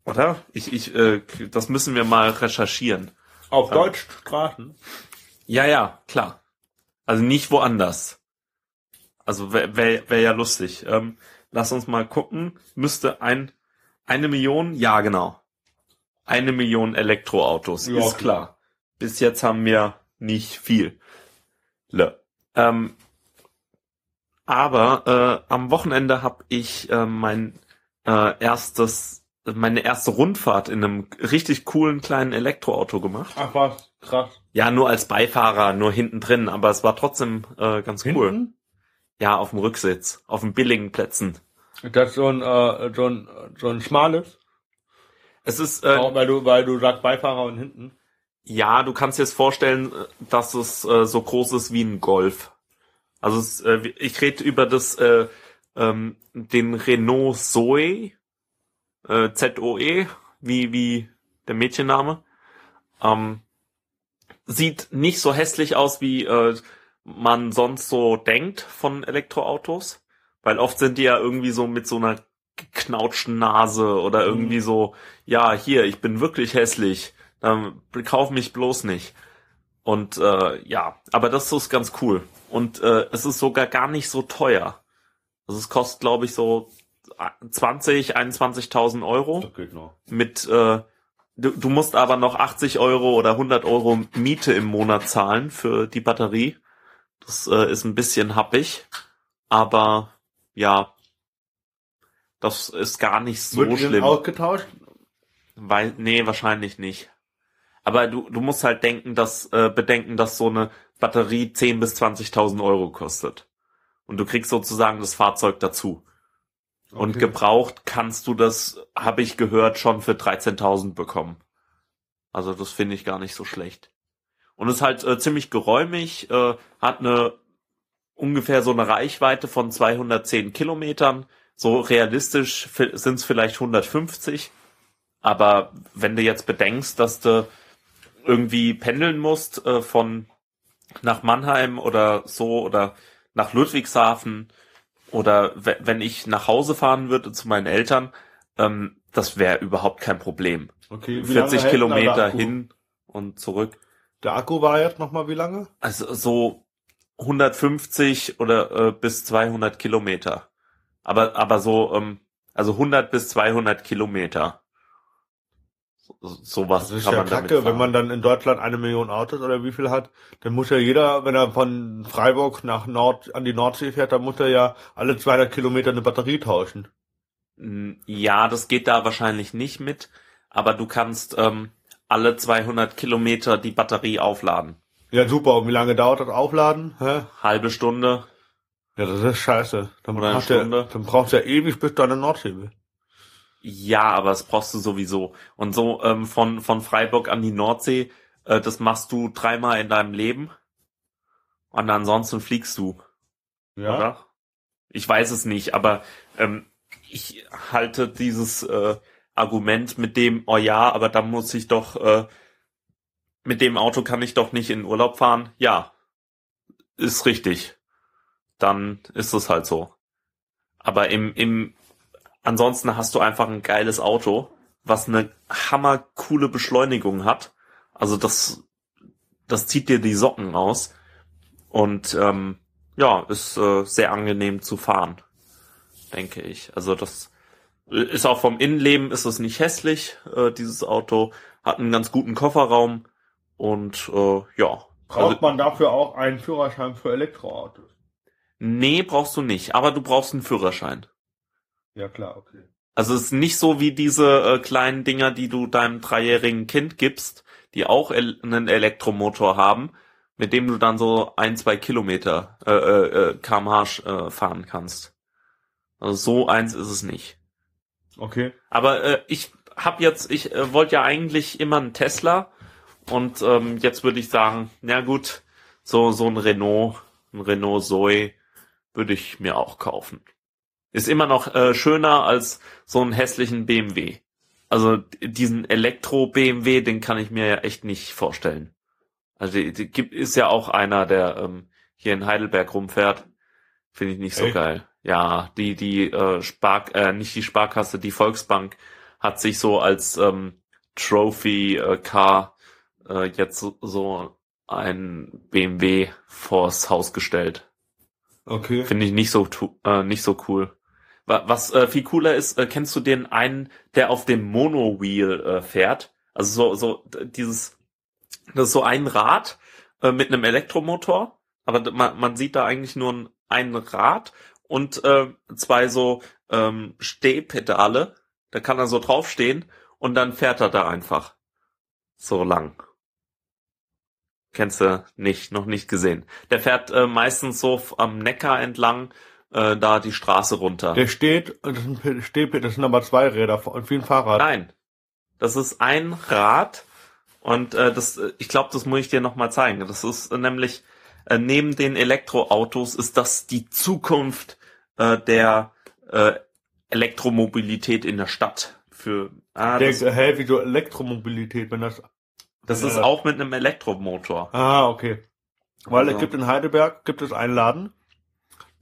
Oder? Ich, ich, äh, das müssen wir mal recherchieren. Auf deutschen Straßen? Ja, ja, klar. Also nicht woanders. Also wäre wär, wär ja lustig. Ähm, lass uns mal gucken. Müsste ein eine Million? Ja, genau. Eine Million Elektroautos, Ja, ist klar. Bis jetzt haben wir nicht viel. Le. Ähm, aber äh, am Wochenende habe ich äh, mein äh, erstes, meine erste Rundfahrt in einem richtig coolen kleinen Elektroauto gemacht. Ach was, krass. Ja, nur als Beifahrer, nur hinten drin, aber es war trotzdem äh, ganz cool. Hinten? Ja, auf dem Rücksitz, auf den billigen Plätzen. Das ist so ein, äh, so ein, so ein schmales, Es ist, äh, auch weil du, weil du sagst Beifahrer und hinten. ja, du kannst dir jetzt vorstellen, äh, dass es äh, so groß ist wie ein Golf. Also es, äh, ich rede über das, äh, ähm, den Renault Zoe, äh, Z-O-E, wie, wie der Mädchenname. Ähm, sieht nicht so hässlich aus, wie äh, man sonst so denkt von Elektroautos. Weil oft sind die ja irgendwie so mit so einer geknautschten Nase oder irgendwie so, ja, hier, ich bin wirklich hässlich, dann kauf mich bloß nicht. Und äh, ja, aber das ist ganz cool. Und äh, es ist sogar gar nicht so teuer. Also es kostet, glaube ich, so 20, 21.000 Euro Das geht noch. mit äh, du, du musst aber noch 80 Euro oder 100 Euro Miete im Monat zahlen für die Batterie. Das äh, ist ein bisschen happig, aber ja, das ist gar nicht so Wird schlimm. ausgetauscht? Weil, nee, wahrscheinlich nicht. Aber du, du musst halt denken, dass, äh, bedenken, dass so eine Batterie 10.000 bis 20.000 Euro kostet. Und du kriegst sozusagen das Fahrzeug dazu. Und Okay. gebraucht kannst du das, habe ich gehört, schon für 13.000 bekommen. Also das finde ich gar nicht so schlecht. Und ist halt äh, ziemlich geräumig, äh, hat eine ungefähr so eine Reichweite von 210 Kilometern. So realistisch sind es vielleicht 150. Aber wenn du jetzt bedenkst, dass du irgendwie pendeln musst äh, von nach Mannheim oder so oder nach Ludwigshafen oder we- wenn ich nach Hause fahren würde zu meinen Eltern, ähm, das wäre überhaupt kein Problem. Okay, wie lange 40 hält denn da der Kilometer hin und zurück. Der Akku war jetzt noch mal wie lange? Also so 150 oder äh, bis 200 Kilometer. Aber aber so ähm, also 100 bis 200 Kilometer. So, sowas Das ist kann ja man damit kacke, fahren. wenn man dann in Deutschland eine Million Autos oder wie viel hat, dann muss ja jeder, wenn er von Freiburg nach Nord, an die Nordsee fährt, dann muss er ja alle 200 Kilometer eine Batterie tauschen. Mm, Ja, das geht da wahrscheinlich nicht mit, aber du kannst ähm, alle 200 Kilometer die Batterie aufladen. Ja, super. Und wie lange dauert das Aufladen? Hä? Halbe Stunde. Ja, das ist scheiße. Dann brauchst du Stunde. dann brauchst du ja ewig, bis du an der Nordsee bist. Ja, aber das brauchst du sowieso. Und so ähm, von, von Freiburg an die Nordsee, äh, das machst du dreimal in deinem Leben. Und ansonsten fliegst du, Ja. oder? Ich weiß es nicht, aber ähm, ich halte dieses äh, Argument mit dem, oh ja, aber dann muss ich doch, äh, mit dem Auto kann ich doch nicht in Urlaub fahren. Ja, ist richtig. Dann ist es halt so. Aber im, im, ansonsten hast du einfach ein geiles Auto, was eine hammercoole Beschleunigung hat. Also das, das zieht dir die Socken aus. Und ähm, ja, ist äh, sehr angenehm zu fahren, denke ich. Also das ist auch vom Innenleben ist es nicht hässlich. Äh, dieses Auto hat einen ganz guten Kofferraum und äh, ja. Braucht Also, man dafür auch einen Führerschein für Elektroautos? nee, brauchst du nicht, aber du brauchst einen Führerschein. Ja, klar, okay. Also es ist nicht so wie diese äh, kleinen Dinger, die du deinem dreijährigen Kind gibst, die auch el einen Elektromotor haben, mit dem du dann so ein, zwei Kilometer äh, äh, äh, kmh äh, fahren kannst. Also so eins ist es nicht. Okay. Aber äh, ich hab jetzt, ich äh, wollte ja eigentlich immer einen Tesla und ähm, jetzt würde ich sagen, na gut, so so ein Renault, ein Renault Zoe würde ich mir auch kaufen. Ist immer noch äh, schöner als so einen hässlichen BMW. Also diesen Elektro-BMW, den kann ich mir ja echt nicht vorstellen. Also gibt, ist ja auch einer der ähm, hier in Heidelberg rumfährt. Finde ich nicht so Echt? geil. Ja, die, die äh, Spar äh, nicht die Sparkasse, die Volksbank hat sich so als ähm, Trophy äh, Car äh, jetzt so, so ein BMW vors Haus gestellt. Okay. Finde ich nicht so äh, nicht so cool. Wa- Was äh, viel cooler ist, äh, kennst du den einen, der auf dem Monowheel äh, fährt? Also so so dieses das ist so ein Rad äh, mit einem Elektromotor, aber man, man sieht da eigentlich nur ein, Rad und äh, zwei so ähm, Stehpedale. Da kann er so draufstehen und dann fährt er da einfach so lang. Kennst du nicht, noch nicht gesehen. Der fährt äh, meistens so am Neckar entlang, äh, da die Straße runter. Der steht, das sind, steht, das sind aber zwei Räder und wie ein Fahrrad. Nein, das ist ein Rad und äh, das, ich glaube, das muss ich dir noch mal zeigen. Das ist äh, nämlich äh, neben den Elektroautos ist das die Zukunft äh, der äh, Elektromobilität in der Stadt. Für ah, Der, das, hä, wie so Elektromobilität, wenn das, das ist auch mit einem Elektromotor. ah, okay. Weil Also- es gibt in Heidelberg, gibt es einen Laden,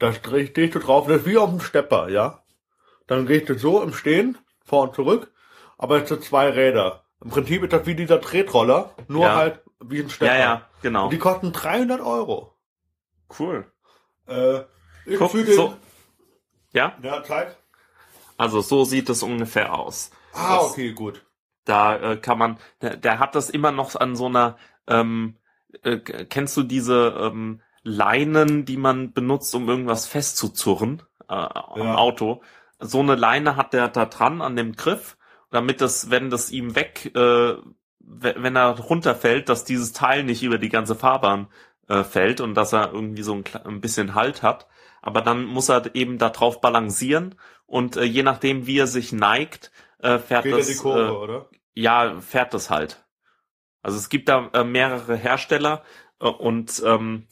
da ste- stehst du drauf, das ist wie auf dem Stepper, ja. Dann gehst du so im Stehen, vor und zurück, aber es sind zwei Räder. Im Prinzip ist das wie dieser Tretroller, nur Ja. halt wie ein Stepper. Ja, ja, genau. Und die kosten 300 Euro. Cool. Äh, ich Guck, für den, so. Ja, Ja, Zeit. also so sieht es ungefähr aus. Ah, Das- okay, gut. Da äh, kann man, der, der hat das immer noch an so einer, ähm, äh, kennst du diese ähm, Leinen, die man benutzt, um irgendwas festzuzurren äh, am Ja. Auto? So eine Leine hat der da dran an dem Griff, damit das, wenn das ihm weg, äh, we- wenn er runterfällt, dass dieses Teil nicht über die ganze Fahrbahn äh, fällt und dass er irgendwie so ein, ein bisschen Halt hat. Aber dann muss er eben da drauf balancieren und äh, je nachdem, wie er sich neigt, äh, fährt Geht das die Kurve, äh, oder? ja, fährt das halt. Also es gibt da äh, mehrere Hersteller äh, und ähm,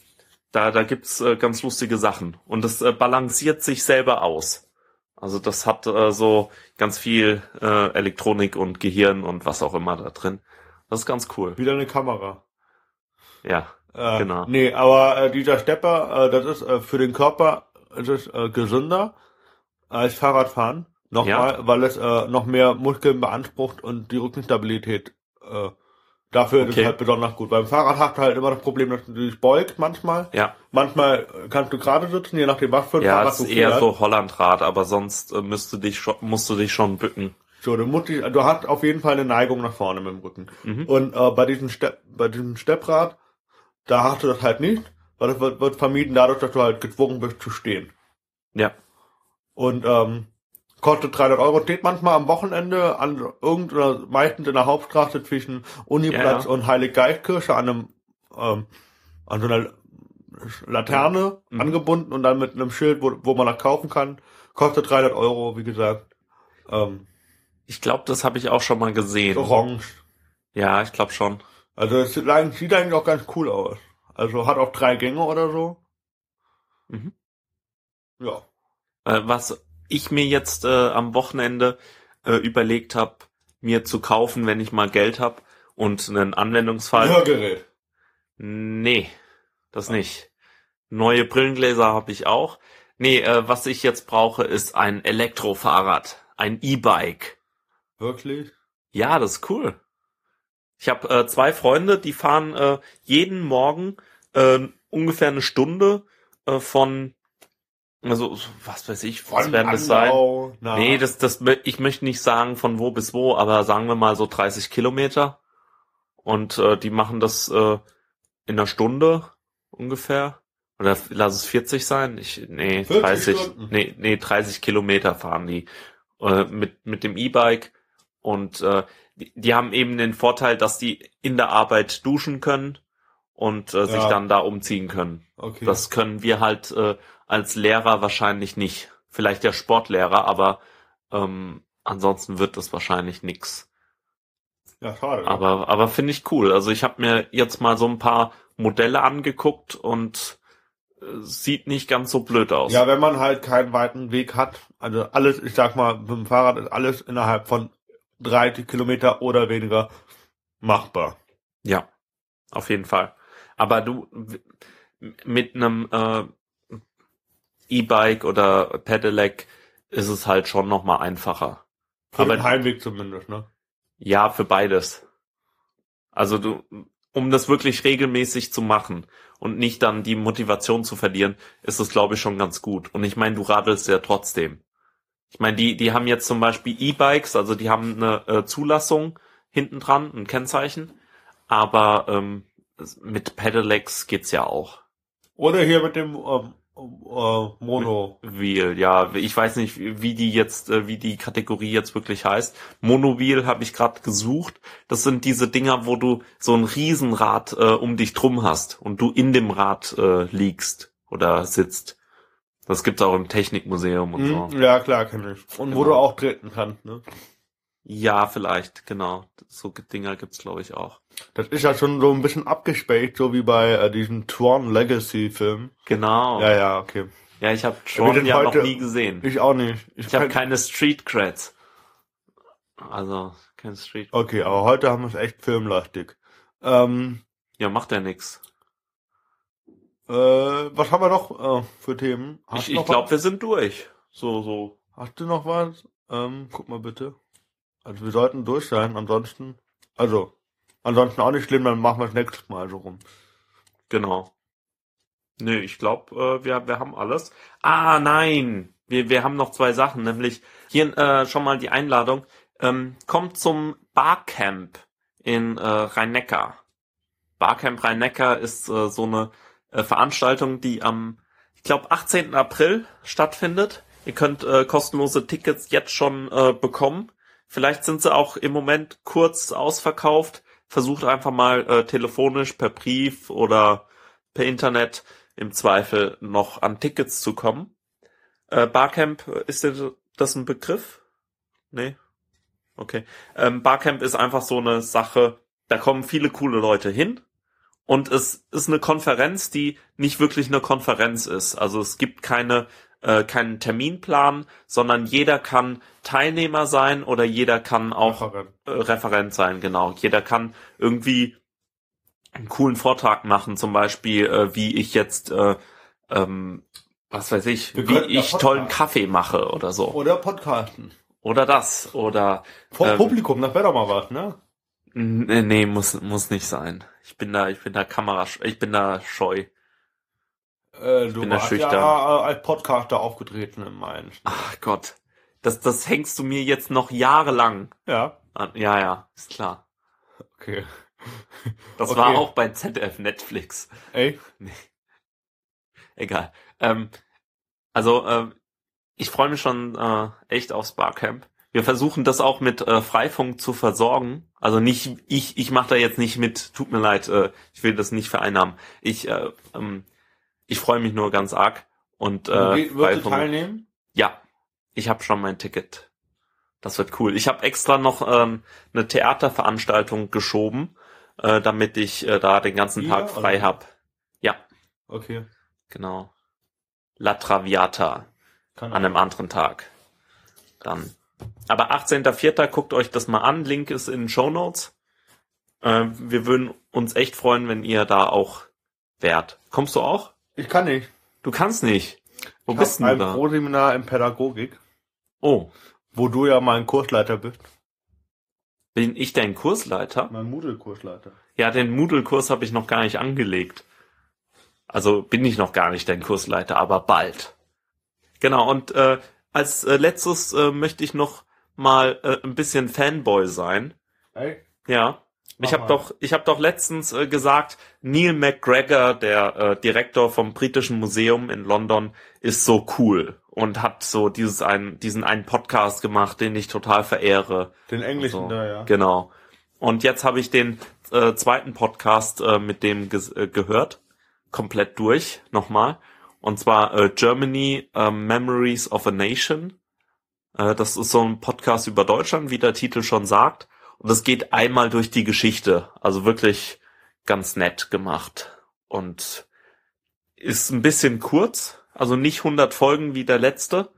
da, da gibt's äh, ganz lustige Sachen. Und das äh, balanciert sich selber aus. Also das hat äh, so ganz viel äh, Elektronik und Gehirn und was auch immer da drin. Das ist ganz cool. Wieder eine Kamera. Ja, Äh, Genau. Nee, aber äh, dieser Stepper, äh, das ist äh, für den Körper ist es, äh, gesünder als Fahrradfahren. Nochmal, weil es äh, noch mehr Muskeln beansprucht und die Rückenstabilität. Äh, dafür ist Okay. es halt besonders gut. Beim Fahrrad hast du halt immer das Problem, dass du dich beugst manchmal. ja. Manchmal kannst du gerade sitzen, je nachdem was für ein Ja, Fahrrad du ist eher fährst. so Hollandrad, aber sonst äh, müsste dich schon, musst du dich schon bücken. So, du, musst dich, du hast auf jeden Fall eine Neigung nach vorne mit dem Rücken. Mhm. Und äh, bei diesem Stepp, bei diesem Stepprad, da hast du das halt nicht, weil das wird, wird vermieden dadurch, dass du halt gezwungen bist zu stehen. Ja. Und ähm, kostet 300 Euro, steht manchmal am Wochenende an irgendeiner, meistens in der Hauptstraße zwischen Uniplatz Ja. und Heiliggeistkirche an einem, ähm, an so einer Laterne Mhm. angebunden und dann mit einem Schild, wo, wo man das kaufen kann. Kostet 300 Euro, wie gesagt. Ähm, Ich glaube, das habe ich auch schon mal gesehen. orange. Ja, ich glaube schon. Also es sieht eigentlich, auch ganz cool aus. Also hat auch drei Gänge oder so. Mhm. Ja. Äh, was ich mir jetzt äh, am Wochenende äh, überlegt habe, mir zu kaufen, wenn ich mal Geld habe und einen Anwendungsfall. Hörgerät. Nee, das nicht. Neue Brillengläser habe ich auch. Nee, äh, was ich jetzt brauche, ist ein Elektrofahrrad, ein E-Bike. Wirklich? Ja, das ist cool. Ich habe äh, zwei Freunde, die fahren äh, jeden Morgen äh, ungefähr eine Stunde äh, von, also was weiß ich, was werden das sein? Nach- Nee, das, das, ich möchte nicht sagen von wo bis wo, aber sagen wir mal so 30 Kilometer. Und äh, die machen das äh, in einer Stunde ungefähr. Oder lass es 40 sein. Ich, nee, 40 30, Stunden. nee, nee, 30 Kilometer fahren die äh, mit, mit dem E-Bike. Und äh, die, die haben eben den Vorteil, dass die in der Arbeit duschen können und äh, sich Ja. dann da umziehen können. Okay. Das können wir halt äh, als Lehrer wahrscheinlich nicht. Vielleicht der Sportlehrer, aber ähm, ansonsten wird das wahrscheinlich nix. ja, schade. Aber aber finde ich cool. Also ich habe mir jetzt mal so ein paar Modelle angeguckt und äh, sieht nicht ganz so blöd aus. Ja, wenn man halt keinen weiten Weg hat, also alles, ich sag mal, mit dem Fahrrad ist alles innerhalb von 30 Kilometer oder weniger machbar. Ja, auf jeden Fall. Aber du, mit einem äh, E-Bike oder Pedelec ist es halt schon noch mal einfacher. Für Aber- den Heimweg zumindest, ne? Ja, für beides. Also du, um das wirklich regelmäßig zu machen und nicht dann die Motivation zu verlieren, ist es glaube ich schon ganz gut. Und ich meine, du radelst ja trotzdem. Ich meine, die, die haben jetzt zum Beispiel E-Bikes, also die haben eine äh, Zulassung hinten dran, ein Kennzeichen, aber ähm, mit Pedelecs geht's ja auch. Oder hier mit dem ähm, äh, Mono. Wheel, ja, ich weiß nicht, wie die jetzt, äh, wie die Kategorie jetzt wirklich heißt. Monowheel habe ich gerade gesucht. Das sind diese Dinger, wo du so ein Riesenrad äh, um dich drum hast und du in dem Rad äh, liegst oder sitzt. Das gibt's auch im Technikmuseum und so. Hm, Ja, klar, kenn ich. Und wo Genau. du auch treten kannst, ne? Ja, vielleicht, genau. So Dinger gibt's glaube ich auch. Das ist ja schon so ein bisschen abgespaced, so wie bei äh, diesem Tron Legacy Film. Genau. Ja, ja, okay. Ja, ich habe sind ja noch heute- nie gesehen. Ich auch nicht. Ich, Ich habe keine Street Creds. Also, kein Street. Okay, aber heute haben wir es echt filmlastig. Ähm, Ja, macht ja nix. äh, was haben wir noch äh, für Themen? Hast Ich, ich noch glaube, wir sind durch. So, so. Hast du noch was? Ähm, guck mal bitte. Also wir sollten durch sein, ansonsten. Also, ansonsten auch nicht schlimm, dann machen wir es nächstes Mal so rum. Genau. Nö, ich glaube, äh, wir, wir haben alles. Ah, nein. Wir, wir haben noch zwei Sachen, nämlich hier äh, schon mal die Einladung. Ähm, kommt zum Barcamp in äh, Rhein-Neckar. Barcamp Rhein-Neckar ist äh, so eine äh, Veranstaltung, die am, ich glaube, 18. April stattfindet. Ihr könnt äh, kostenlose Tickets jetzt schon äh, bekommen. Vielleicht sind sie auch im Moment kurz ausverkauft. Versucht einfach mal äh, telefonisch, per Brief oder per Internet im Zweifel noch an Tickets zu kommen. Äh, Barcamp, äh, ist das ein Begriff? Nee? Okay. Ähm, Barcamp ist einfach so eine Sache, da kommen viele coole Leute hin. Und es ist eine Konferenz, die nicht wirklich eine Konferenz ist. Also es gibt keine, äh, keinen Terminplan, sondern jeder kann Teilnehmer sein oder jeder kann auch Referent. äh, Referent sein, genau. Jeder kann irgendwie einen coolen Vortrag machen, zum Beispiel, äh, wie ich jetzt, äh, ähm, was weiß ich, Wir wie ich tollen. Kaffee mache oder so. Oder Podcasten. Oder das. Oder Vor Ähm, Publikum, das wäre doch mal was, ne? nee, nee, muss, muss nicht sein. Ich bin da, ich bin da Kamera, ich bin da scheu. Äh, du bin da schüchtern. ja äh, als Podcaster aufgetreten in Mainz. Ach Gott. Das, das hängst du mir jetzt noch jahrelang Ja, an. Ja, ja, ist klar. okay. Das Okay. war auch bei ZDF Netflix. Ey, Egal. Ähm, also, ähm, ich freue mich schon äh, echt aufs Barcamp. Wir versuchen das auch mit äh, Freifunk zu versorgen. Also nicht, ich, ich mache da jetzt nicht mit, tut mir leid, äh, ich will das nicht vereinnahmen. Ich, äh, ähm, ich freue mich nur ganz arg. Und äh, Wie- wirst du teilnehmen? ja, ich habe schon mein Ticket. Das wird cool. Ich habe extra noch ähm, eine Theaterveranstaltung geschoben, äh, damit ich äh, da den ganzen Tag frei oder? hab. Ja, Okay. genau. La Traviata Kann an einem anderen Tag. Dann. Aber 18.04. guckt euch das mal an. Link ist in den Show Notes. Äh, wir würden uns echt freuen, wenn ihr da auch wärt. Kommst du auch? Ich kann nicht. Du kannst nicht. Wo ich bist ein du da? Pro-Seminar in Pädagogik, Oh, wo du ja mein Kursleiter bist. bin ich dein Kursleiter? Mein Moodle-Kursleiter. Ja, den Moodle-Kurs habe ich noch gar nicht angelegt. Also bin ich noch gar nicht dein Kursleiter, aber bald. Genau, und äh, als äh, letztes äh, möchte ich noch mal äh, ein bisschen Fanboy sein. Ey? Ja. Ich habe doch, ich habe doch letztens äh, gesagt, Neil McGregor, der äh, Direktor vom Britischen Museum in London, ist so cool und hat so dieses einen, diesen einen Podcast gemacht, den ich total verehre. Den englischen So, da, ja. Genau. Und jetzt habe ich den äh, zweiten Podcast äh, mit dem ges- äh, gehört, komplett durch, nochmal. Und zwar äh, Germany äh, Memories of a Nation. Äh, das ist so ein Podcast über Deutschland, wie der Titel schon sagt. Und es geht einmal durch die Geschichte. Also wirklich ganz nett gemacht. Und ist ein bisschen kurz. Also nicht 100 Folgen wie der letzte.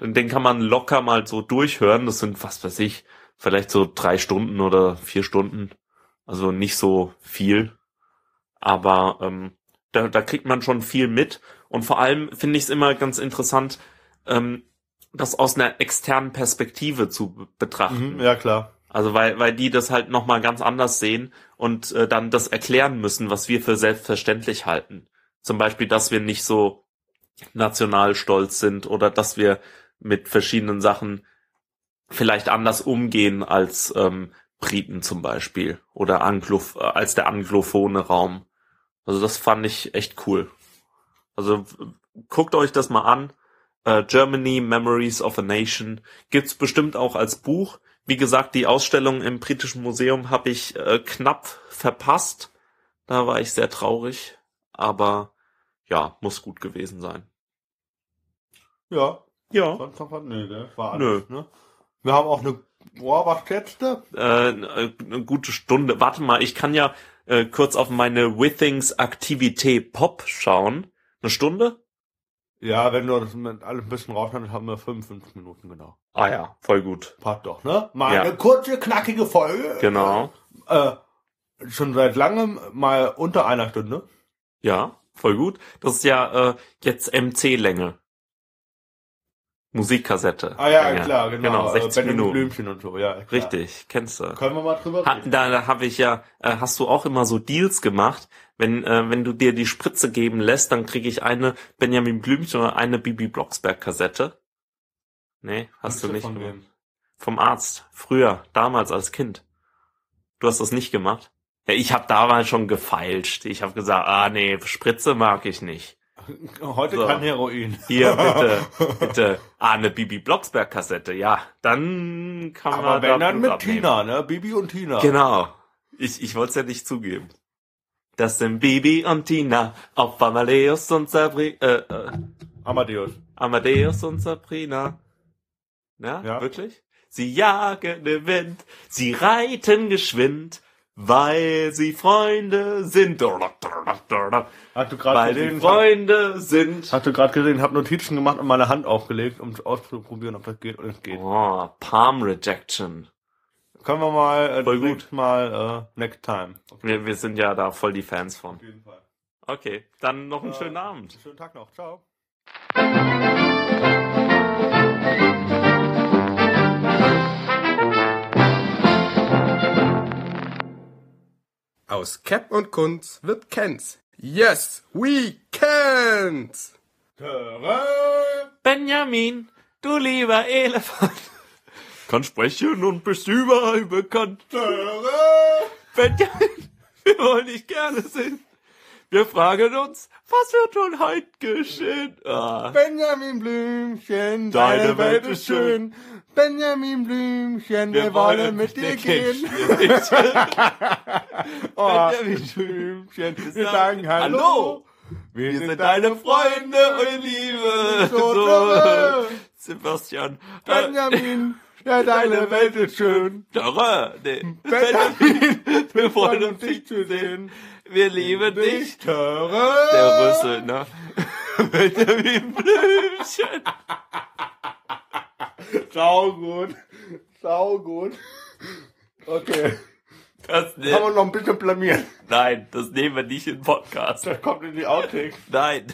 Den, den kann man locker mal so durchhören. Das sind, was weiß ich, vielleicht so drei Stunden oder vier Stunden. Also nicht so viel. Aber ähm, Da, da kriegt man schon viel mit. Und vor allem finde ich es immer ganz interessant, ähm, das aus einer externen Perspektive zu be- betrachten. Mhm, ja, klar. Also weil, weil die das halt nochmal ganz anders sehen und äh, dann das erklären müssen, was wir für selbstverständlich halten. Zum Beispiel, dass wir nicht so national stolz sind oder dass wir mit verschiedenen Sachen vielleicht anders umgehen als ähm, Briten zum Beispiel oder Anglo äh, als der anglophone Raum. Also das fand ich echt cool. Also guckt euch das mal an. Äh, Germany Memories of a Nation gibt's bestimmt auch als Buch. Wie gesagt, die Ausstellung im Britischen Museum habe ich äh, knapp verpasst. Da war ich sehr traurig, aber ja, muss gut gewesen sein. Ja. Ja. Sonst noch was? Nee, gell? War Nö. alles, ne? Wir haben auch eine, boah, was schätzt du? Äh, eine gute Stunde. Warte mal, ich kann ja äh, kurz auf meine Withings Aktivität Pop schauen. Eine Stunde? Ja, wenn du das mit alles ein bisschen rausschneidest, haben wir 55 Minuten, genau. Ah ja, voll gut. Passt doch, ne? Mal Ja. eine kurze, knackige Folge. Genau. Äh, schon seit langem mal unter einer Stunde. Ja, voll gut. Das ist ja äh, jetzt MC-Länge. Musikkassette. Ah ja, Länge. klar, genau. Genau, 60 äh, Benjamin Minuten. Blümchen und so, ja. Klar. Richtig, kennst du. Können wir mal drüber Ha, reden. da da habe ich ja, äh, hast du auch immer so Deals gemacht. Wenn, äh, wenn du dir die Spritze geben lässt, dann kriege ich eine Benjamin Blümchen oder eine Bibi Blocksberg Kassette. Nee, hast du nicht Von gemacht. wem? Vom Arzt. Früher, damals als Kind. Du hast das nicht gemacht? Ja, ich habe damals schon gefeilscht. Ich habe gesagt, ah nee, Spritze mag ich nicht. Heute So. kein Heroin. Hier, bitte, bitte. Ah, eine Bibi Blocksberg Kassette. Ja, dann kann man Aber da wenn dann Blut mit abnehmen. Tina, ne? Bibi und Tina. Genau. Ich, ich wollte es ja nicht zugeben. Das sind Bibi und Tina auf Amadeus und Sabrina, äh, äh, Amadeus. Amadeus und Sabrina. Ja, Ja. wirklich? Sie jagen den Wind, sie reiten geschwind, weil sie Freunde sind. Hast du gerade Weil gesehen? sie Freunde sind. Hast du gerade gesehen, hab Notizen gemacht und meine Hand aufgelegt, um auszuprobieren, ob das geht und es geht. Oh, Palm Rejection. Können wir mal äh, Voll gut. Mal äh, next time. Wir, wir sind ja da voll die Fans von. Auf jeden Fall. Okay, dann noch einen Äh, schönen Abend. Schönen Tag noch. Ciao. Aus Cap und Kunz wird Kenz. Yes, we can't! Benjamin, du lieber Elefant. Kann sprechen und bist überall bekannt. Benjamin, wir wollen dich gerne sehen. Wir fragen uns, was wird wohl heute geschehen? Ah, Benjamin Blümchen, Deine deine Welt Welt ist schön. Benjamin Blümchen, wir, wollen mit dir gehen. Oh, Benjamin Blümchen, wir sagen Hallo. Hallo. Wir sind deine Freunde und Liebe. So, So, Sebastian. Äh, Benjamin, ja, deine Welt ist schön. Dörre, nee. Benjamin, wir freuen uns, dich zu sehen. Wir lieben dich. Höre. Der Rüssel, ne? Benjamin Blümchen. Sau gut. Sau gut. Okay. Das Haben wir ne noch ein bisschen blamiert. Nein, das nehmen wir nicht in den Podcast. Das kommt in die Outtakes. Nein.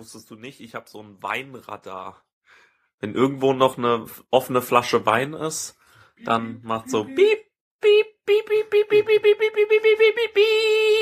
Wusstest du nicht, ich habe so ein Weinradar. Wenn irgendwo noch eine offene Flasche Wein ist, dann macht so piep, piep, piep, piep, piep, piep, piep, piep, piep, piep, piep, piep, piep.